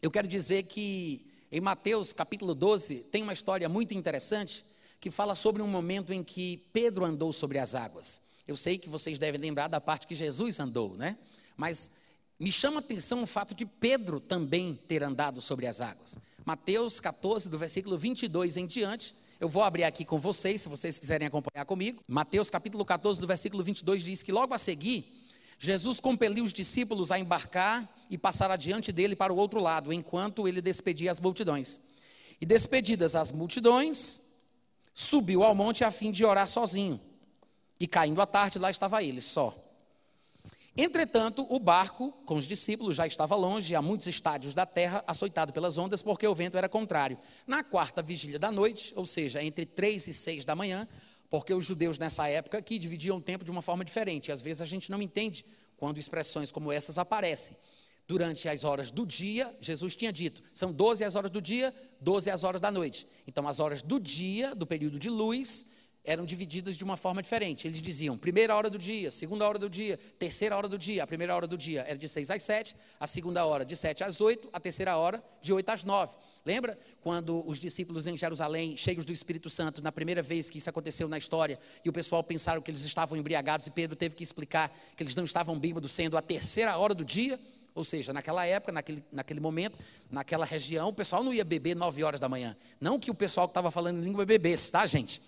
eu quero dizer que em Mateus capítulo 12, tem uma história muito interessante que fala sobre um momento em que Pedro andou sobre as águas. Eu sei que vocês devem lembrar da parte que Jesus andou, né? Mas me chama a atenção o fato de Pedro também ter andado sobre as águas. Mateus 14, do versículo 22 em diante, eu vou abrir aqui com vocês, se vocês quiserem acompanhar comigo. Mateus capítulo 14, do versículo 22 diz que logo a seguir, Jesus compeliu os discípulos a embarcar e passar adiante dele para o outro lado, enquanto ele despedia as multidões. E despedidas as multidões, subiu ao monte a fim de orar sozinho. E caindo a tarde, lá estava ele, só. Entretanto, o barco, com os discípulos, já estava longe, a muitos estádios da terra, açoitado pelas ondas, porque o vento era contrário. Na quarta vigília da noite, ou seja, entre três e seis da manhã, porque os judeus nessa época que dividiam o tempo de uma forma diferente. Às vezes a gente não entende quando expressões como essas aparecem. Durante as horas do dia, Jesus tinha dito, são 12 as horas do dia, 12 as horas da noite. Então, as horas do dia, do período de luz, eram divididas de uma forma diferente. Eles diziam primeira hora do dia, segunda hora do dia, terceira hora do dia. A primeira hora do dia era de 6 às 7, a segunda hora de 7 às 8, a terceira hora de 8 às 9. Lembra quando os discípulos em Jerusalém, cheios do Espírito Santo, na primeira vez que isso aconteceu na história, e o pessoal pensaram que eles estavam embriagados e Pedro teve que explicar que eles não estavam bêbados, sendo a terceira hora do dia? Ou seja, naquela época, naquele, naquele momento, naquela região, o pessoal não ia beber 9 horas da manhã. Não que o pessoal que estava falando em língua bebesse, tá, gente?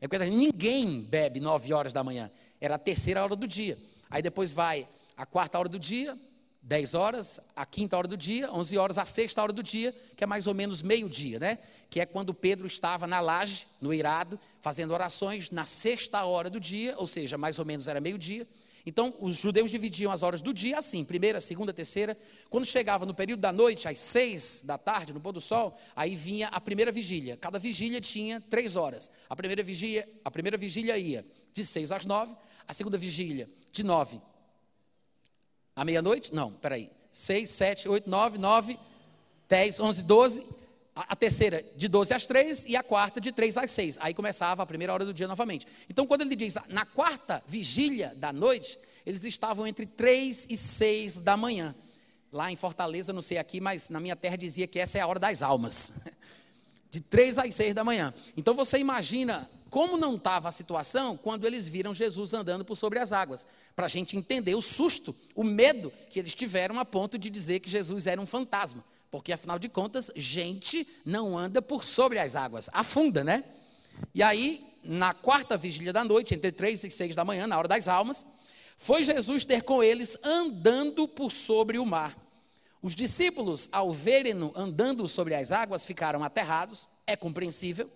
É porque ninguém bebe 9 horas da manhã. Era a terceira hora do dia. Aí depois vai a quarta hora do dia, 10 horas, a quinta hora do dia, 11 horas, a sexta hora do dia, que é mais ou menos meio-dia, né? Que é quando Pedro estava na laje, no irado, fazendo orações na sexta hora do dia, ou seja, mais ou menos era meio-dia. Então, os judeus dividiam as horas do dia assim, primeira, segunda, terceira. Quando chegava no período da noite, às seis da tarde, no pôr do sol, aí vinha a primeira vigília. Cada vigília tinha três horas. A primeira vigília, a primeira vigília ia de seis às nove, a segunda vigília de nove à meia-noite? Não, peraí. Seis, sete, oito, nove, nove, dez, onze, doze, a, terceira de 12 às 3 e a quarta de 3 às 6. Aí começava a primeira hora do dia novamente. Então, quando ele diz na quarta vigília da noite, eles estavam entre 3 e 6 da manhã. Lá em Fortaleza, não sei aqui, mas na minha terra dizia que essa é a hora das almas. De 3 às 6 da manhã. Então você imagina como não estava a situação quando eles viram Jesus andando por sobre as águas. Para a gente entender o susto, o medo que eles tiveram a ponto de dizer que Jesus era um fantasma. Porque afinal de contas, gente não anda por sobre as águas, afunda, né? E aí, na quarta vigília da noite, entre três e seis da manhã, na hora das almas, foi Jesus ter com eles andando por sobre o mar. Os discípulos, ao verem-no andando sobre as águas, ficaram aterrados, é compreensível,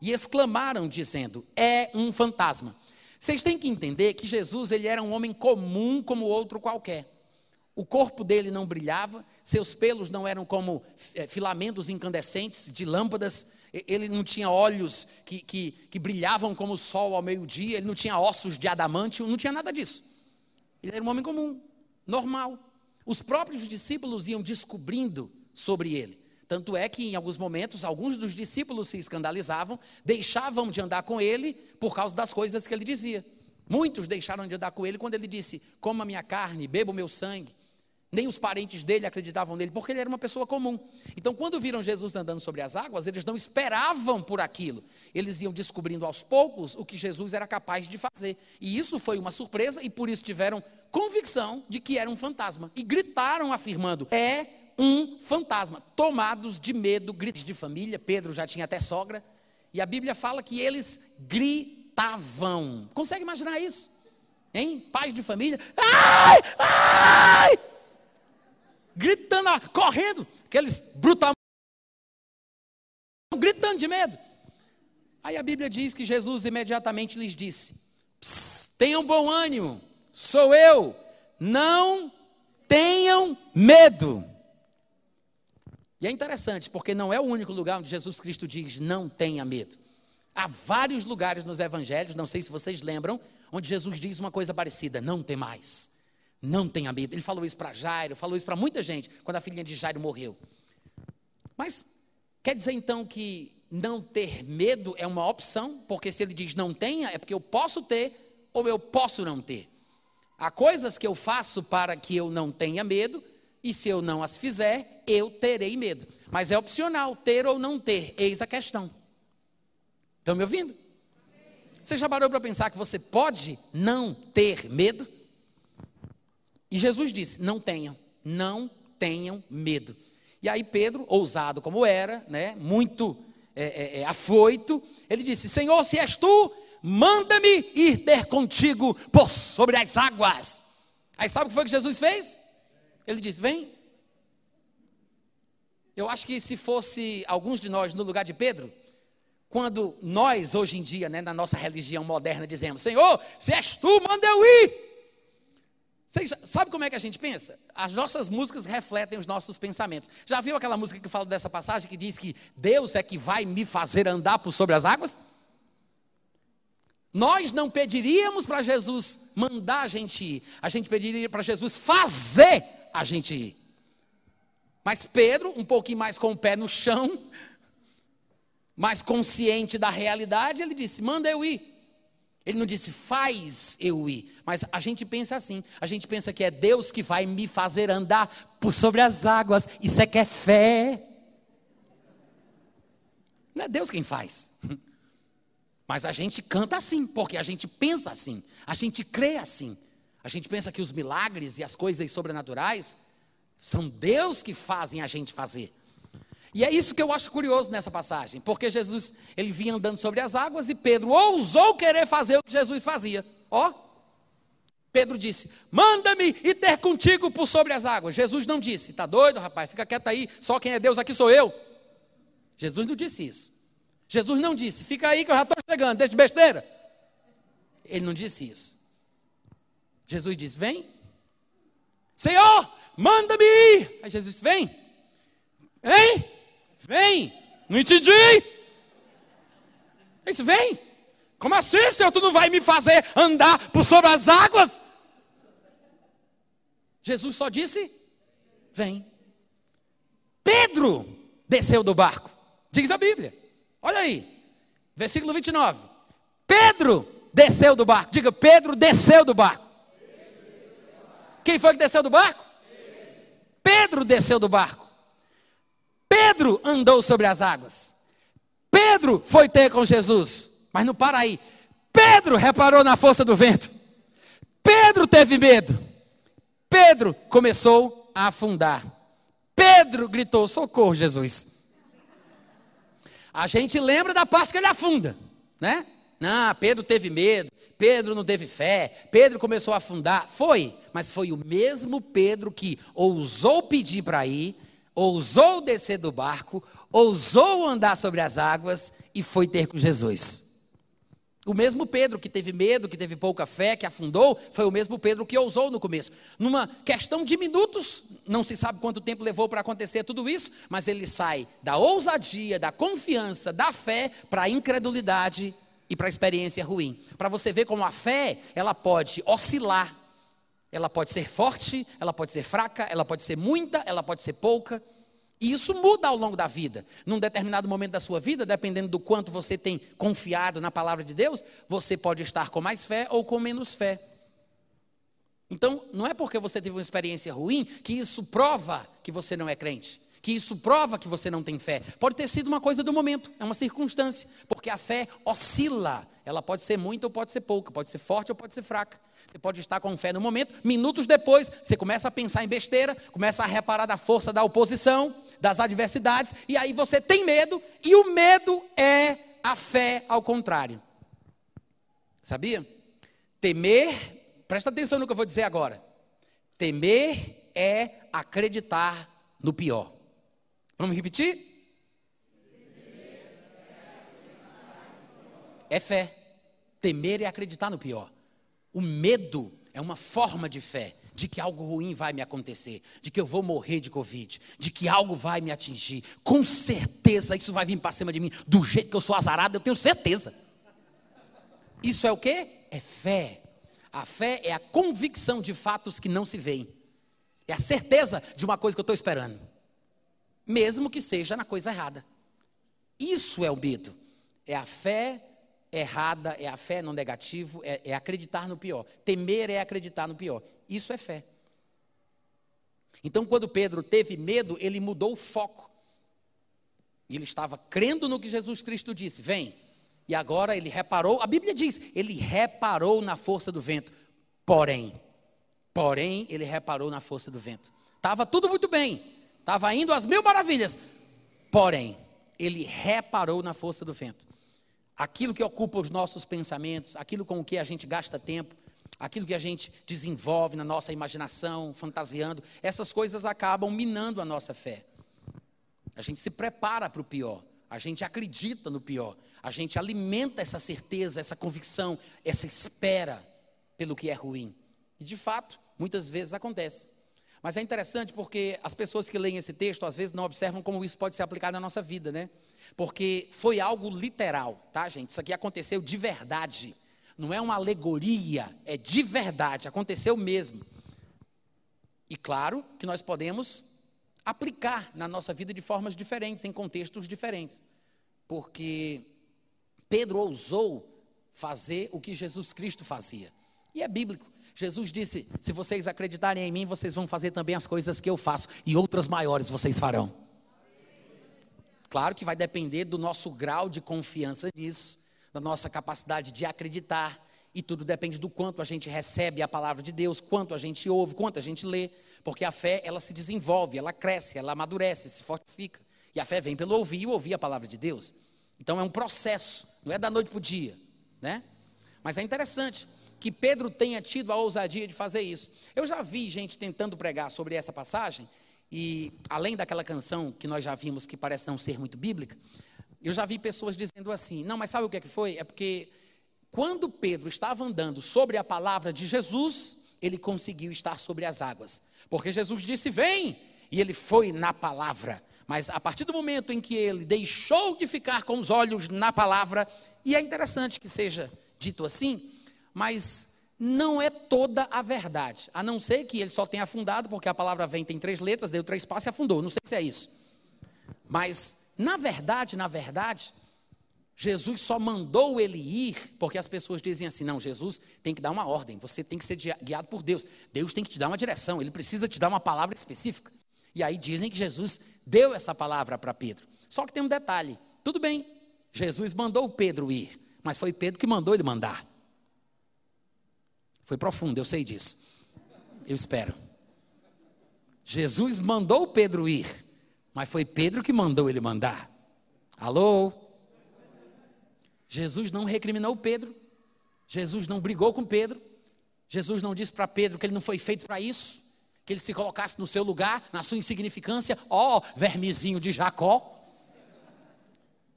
e exclamaram, dizendo: É um fantasma. Vocês têm que entender que Jesus ele era um homem comum como outro qualquer. O corpo dele não brilhava, seus pelos não eram como é, filamentos incandescentes de lâmpadas, ele não tinha olhos que, que, que brilhavam como o sol ao meio-dia, ele não tinha ossos de adamante, não tinha nada disso. Ele era um homem comum, normal. Os próprios discípulos iam descobrindo sobre ele. Tanto é que, em alguns momentos, alguns dos discípulos se escandalizavam, deixavam de andar com ele por causa das coisas que ele dizia. Muitos deixaram de andar com ele quando ele disse: Coma minha carne, beba o meu sangue. Nem os parentes dele acreditavam nele, porque ele era uma pessoa comum. Então, quando viram Jesus andando sobre as águas, eles não esperavam por aquilo. Eles iam descobrindo aos poucos o que Jesus era capaz de fazer. E isso foi uma surpresa, e por isso tiveram convicção de que era um fantasma. E gritaram afirmando: é um fantasma. Tomados de medo, gritos de família. Pedro já tinha até sogra. E a Bíblia fala que eles gritavam. Consegue imaginar isso? Hein? Pais de família. Ai! Ai! Gritando, correndo, aqueles brutais, gritando de medo. Aí a Bíblia diz que Jesus imediatamente lhes disse: tenham bom ânimo, sou eu, não tenham medo. E é interessante, porque não é o único lugar onde Jesus Cristo diz: não tenha medo. Há vários lugares nos evangelhos, não sei se vocês lembram, onde Jesus diz uma coisa parecida: não tem mais. Não tenha medo. Ele falou isso para Jairo, falou isso para muita gente quando a filhinha de Jairo morreu. Mas quer dizer então que não ter medo é uma opção? Porque se ele diz não tenha, é porque eu posso ter ou eu posso não ter. Há coisas que eu faço para que eu não tenha medo, e se eu não as fizer, eu terei medo. Mas é opcional ter ou não ter, eis a questão. Estão me ouvindo? Você já parou para pensar que você pode não ter medo? E Jesus disse: Não tenham, não tenham medo. E aí Pedro, ousado como era, né, muito é, é, é, afoito, ele disse: Senhor, se és tu, manda-me ir ter contigo por sobre as águas. Aí sabe o que foi que Jesus fez? Ele disse: Vem. Eu acho que se fosse alguns de nós no lugar de Pedro, quando nós hoje em dia, né, na nossa religião moderna, dizemos: Senhor, se és tu, manda eu ir. Você sabe como é que a gente pensa? As nossas músicas refletem os nossos pensamentos. Já viu aquela música que fala dessa passagem que diz que Deus é que vai me fazer andar por sobre as águas? Nós não pediríamos para Jesus mandar a gente ir, a gente pediria para Jesus fazer a gente ir. Mas Pedro, um pouquinho mais com o pé no chão, mais consciente da realidade, ele disse: manda eu ir. Ele não disse, faz eu ir. Mas a gente pensa assim: a gente pensa que é Deus que vai me fazer andar por sobre as águas. Isso é que é fé. Não é Deus quem faz. Mas a gente canta assim, porque a gente pensa assim, a gente crê assim. A gente pensa que os milagres e as coisas sobrenaturais são Deus que fazem a gente fazer. E é isso que eu acho curioso nessa passagem, porque Jesus, ele vinha andando sobre as águas e Pedro ousou querer fazer o que Jesus fazia. Ó, Pedro disse: Manda-me e ter contigo por sobre as águas. Jesus não disse: Está doido, rapaz? Fica quieto aí, só quem é Deus aqui sou eu. Jesus não disse isso. Jesus não disse: Fica aí que eu já estou chegando, deixa de besteira. Ele não disse isso. Jesus disse: Vem. Senhor, manda-me ir. Aí Jesus disse: Vem. Hein? Vem! Não entendi! Isso vem! Como assim, Senhor? Tu não vai me fazer andar por sobre as águas? Jesus só disse: Vem. Pedro desceu do barco. Diz a Bíblia. Olha aí. Versículo 29. Pedro desceu do barco. Diga, Pedro desceu do barco. Quem foi que desceu do barco? Pedro desceu do barco. Pedro andou sobre as águas. Pedro foi ter com Jesus. Mas não para aí. Pedro reparou na força do vento. Pedro teve medo. Pedro começou a afundar. Pedro gritou: Socorro, Jesus. A gente lembra da parte que ele afunda, né? Não, Pedro teve medo, Pedro não teve fé, Pedro começou a afundar. Foi, mas foi o mesmo Pedro que ousou pedir para ir, ousou descer do barco, ousou andar sobre as águas e foi ter com Jesus. O mesmo Pedro que teve medo, que teve pouca fé, que afundou, foi o mesmo Pedro que ousou no começo. Numa questão de minutos, não se sabe quanto tempo levou para acontecer tudo isso, mas ele sai da ousadia, da confiança, da fé para a incredulidade e para a experiência ruim. Para você ver como a fé, ela pode oscilar ela pode ser forte, ela pode ser fraca, ela pode ser muita, ela pode ser pouca. E isso muda ao longo da vida. Num determinado momento da sua vida, dependendo do quanto você tem confiado na palavra de Deus, você pode estar com mais fé ou com menos fé. Então, não é porque você teve uma experiência ruim que isso prova que você não é crente que isso prova que você não tem fé. Pode ter sido uma coisa do momento, é uma circunstância, porque a fé oscila. Ela pode ser muita ou pode ser pouca, pode ser forte ou pode ser fraca. Você pode estar com fé no momento, minutos depois, você começa a pensar em besteira, começa a reparar da força da oposição, das adversidades, e aí você tem medo, e o medo é a fé ao contrário. Sabia? Temer, presta atenção no que eu vou dizer agora. Temer é acreditar no pior. Vamos repetir? É fé. Temer é acreditar no pior. O medo é uma forma de fé, de que algo ruim vai me acontecer, de que eu vou morrer de Covid, de que algo vai me atingir. Com certeza isso vai vir para cima de mim, do jeito que eu sou azarado, eu tenho certeza. Isso é o que? É fé. A fé é a convicção de fatos que não se veem. É a certeza de uma coisa que eu estou esperando mesmo que seja na coisa errada. Isso é o medo. É a fé errada, é a fé no negativo, é, é acreditar no pior. Temer é acreditar no pior. Isso é fé. Então, quando Pedro teve medo, ele mudou o foco. Ele estava crendo no que Jesus Cristo disse: Vem. E agora ele reparou, a Bíblia diz, ele reparou na força do vento. Porém, porém, ele reparou na força do vento. Estava tudo muito bem. Estava indo às mil maravilhas. Porém, ele reparou na força do vento. Aquilo que ocupa os nossos pensamentos, aquilo com o que a gente gasta tempo, aquilo que a gente desenvolve na nossa imaginação, fantasiando, essas coisas acabam minando a nossa fé. A gente se prepara para o pior, a gente acredita no pior, a gente alimenta essa certeza, essa convicção, essa espera pelo que é ruim. E de fato, muitas vezes acontece. Mas é interessante porque as pessoas que leem esse texto às vezes não observam como isso pode ser aplicado na nossa vida, né? Porque foi algo literal, tá, gente? Isso aqui aconteceu de verdade. Não é uma alegoria, é de verdade, aconteceu mesmo. E claro que nós podemos aplicar na nossa vida de formas diferentes, em contextos diferentes. porque Pedro ousou fazer o que Jesus Cristo fazia. E é bíblico. Jesus disse: Se vocês acreditarem em mim, vocês vão fazer também as coisas que eu faço, e outras maiores vocês farão. Claro que vai depender do nosso grau de confiança nisso, da nossa capacidade de acreditar, e tudo depende do quanto a gente recebe a palavra de Deus, quanto a gente ouve, quanto a gente lê, porque a fé, ela se desenvolve, ela cresce, ela amadurece, se fortifica. E a fé vem pelo ouvir e ouvir a palavra de Deus. Então é um processo, não é da noite para o dia, né? Mas é interessante que Pedro tenha tido a ousadia de fazer isso. Eu já vi gente tentando pregar sobre essa passagem, e além daquela canção que nós já vimos que parece não ser muito bíblica, eu já vi pessoas dizendo assim: não, mas sabe o que é que foi? É porque quando Pedro estava andando sobre a palavra de Jesus, ele conseguiu estar sobre as águas. Porque Jesus disse: Vem! E ele foi na palavra. Mas a partir do momento em que ele deixou de ficar com os olhos na palavra, e é interessante que seja dito assim, mas não é toda a verdade. A não ser que ele só tenha afundado, porque a palavra vem, tem três letras, deu três passos e afundou. Não sei se é isso. Mas, na verdade, na verdade, Jesus só mandou ele ir, porque as pessoas dizem assim: não, Jesus tem que dar uma ordem, você tem que ser guiado por Deus, Deus tem que te dar uma direção, ele precisa te dar uma palavra específica. E aí dizem que Jesus deu essa palavra para Pedro. Só que tem um detalhe: tudo bem, Jesus mandou Pedro ir, mas foi Pedro que mandou ele mandar. Foi profundo, eu sei disso. Eu espero. Jesus mandou Pedro ir, mas foi Pedro que mandou ele mandar. Alô? Jesus não recriminou Pedro, Jesus não brigou com Pedro, Jesus não disse para Pedro que ele não foi feito para isso, que ele se colocasse no seu lugar, na sua insignificância, ó oh, vermezinho de Jacó.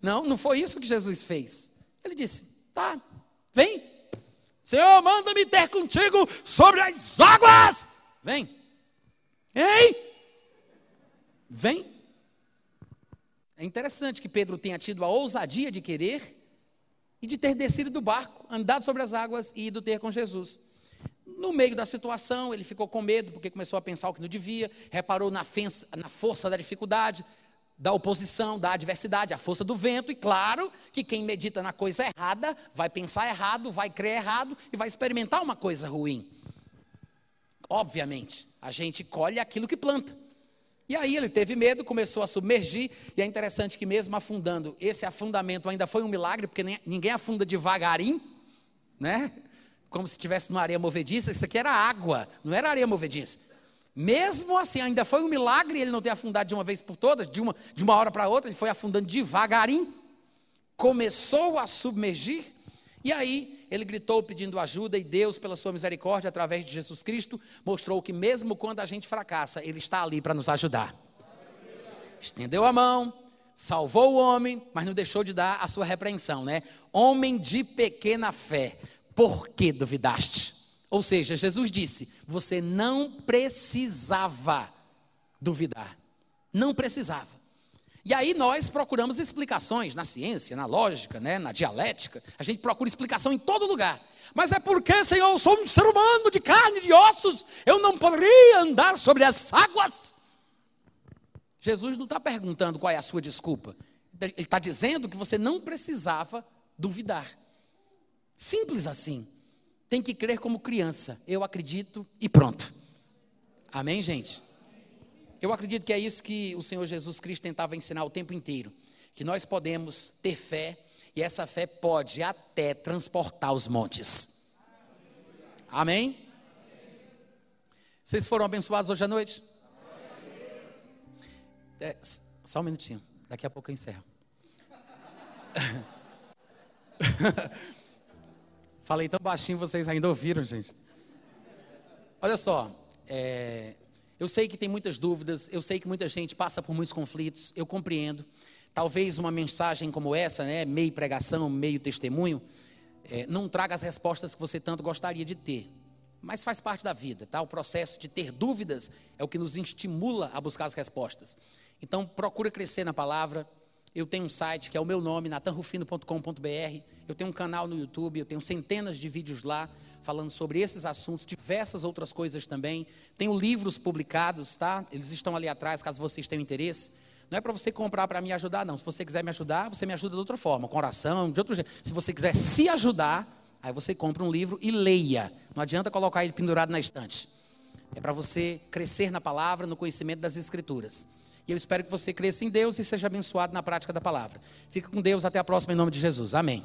Não, não foi isso que Jesus fez. Ele disse: tá, vem, Senhor, manda-me ter contigo sobre as águas. Vem, ei, vem. É interessante que Pedro tenha tido a ousadia de querer e de ter descido do barco, andado sobre as águas e ido ter com Jesus. No meio da situação, ele ficou com medo, porque começou a pensar o que não devia, reparou na, na força da dificuldade, da oposição, da adversidade, a força do vento, e claro que quem medita na coisa errada vai pensar errado, vai crer errado e vai experimentar uma coisa ruim. Obviamente, a gente colhe aquilo que planta. E aí ele teve medo, começou a submergir, e é interessante que mesmo afundando, esse afundamento ainda foi um milagre, porque ninguém afunda devagarinho, né? Como se estivesse numa areia movediça, isso aqui era água, não era areia movediça. Mesmo assim, ainda foi um milagre ele não ter afundado de uma vez por todas, de uma, de uma hora para outra, ele foi afundando devagarinho, começou a submergir, e aí ele gritou pedindo ajuda, e Deus, pela sua misericórdia, através de Jesus Cristo, mostrou que mesmo quando a gente fracassa, Ele está ali para nos ajudar. Estendeu a mão, salvou o homem, mas não deixou de dar a sua repreensão, né? Homem de pequena fé, por que duvidaste? Ou seja, Jesus disse: você não precisava duvidar, não precisava. E aí nós procuramos explicações na ciência, na lógica, né, na dialética. A gente procura explicação em todo lugar. Mas é porque, Senhor, eu sou um ser humano de carne e de ossos, eu não poderia andar sobre as águas. Jesus não está perguntando qual é a sua desculpa. Ele está dizendo que você não precisava duvidar. Simples assim. Tem que crer como criança. Eu acredito e pronto. Amém, gente? Eu acredito que é isso que o Senhor Jesus Cristo tentava ensinar o tempo inteiro: que nós podemos ter fé e essa fé pode até transportar os montes. Amém? Vocês foram abençoados hoje à noite? É, só um minutinho, daqui a pouco eu encerro. Falei tão baixinho, vocês ainda ouviram, gente. Olha só, é, eu sei que tem muitas dúvidas, eu sei que muita gente passa por muitos conflitos, eu compreendo. Talvez uma mensagem como essa, né, meio pregação, meio testemunho, é, não traga as respostas que você tanto gostaria de ter. Mas faz parte da vida, tá? O processo de ter dúvidas é o que nos estimula a buscar as respostas. Então, procura crescer na palavra. Eu tenho um site que é o meu nome, natanrufino.com.br. Eu tenho um canal no YouTube, eu tenho centenas de vídeos lá falando sobre esses assuntos, diversas outras coisas também. Tenho livros publicados, tá? Eles estão ali atrás, caso vocês tenham interesse. Não é para você comprar para me ajudar, não. Se você quiser me ajudar, você me ajuda de outra forma, com oração, de outro jeito. Se você quiser se ajudar, aí você compra um livro e leia. Não adianta colocar ele pendurado na estante. É para você crescer na palavra, no conhecimento das Escrituras. E eu espero que você cresça em Deus e seja abençoado na prática da palavra. Fica com Deus, até a próxima, em nome de Jesus. Amém.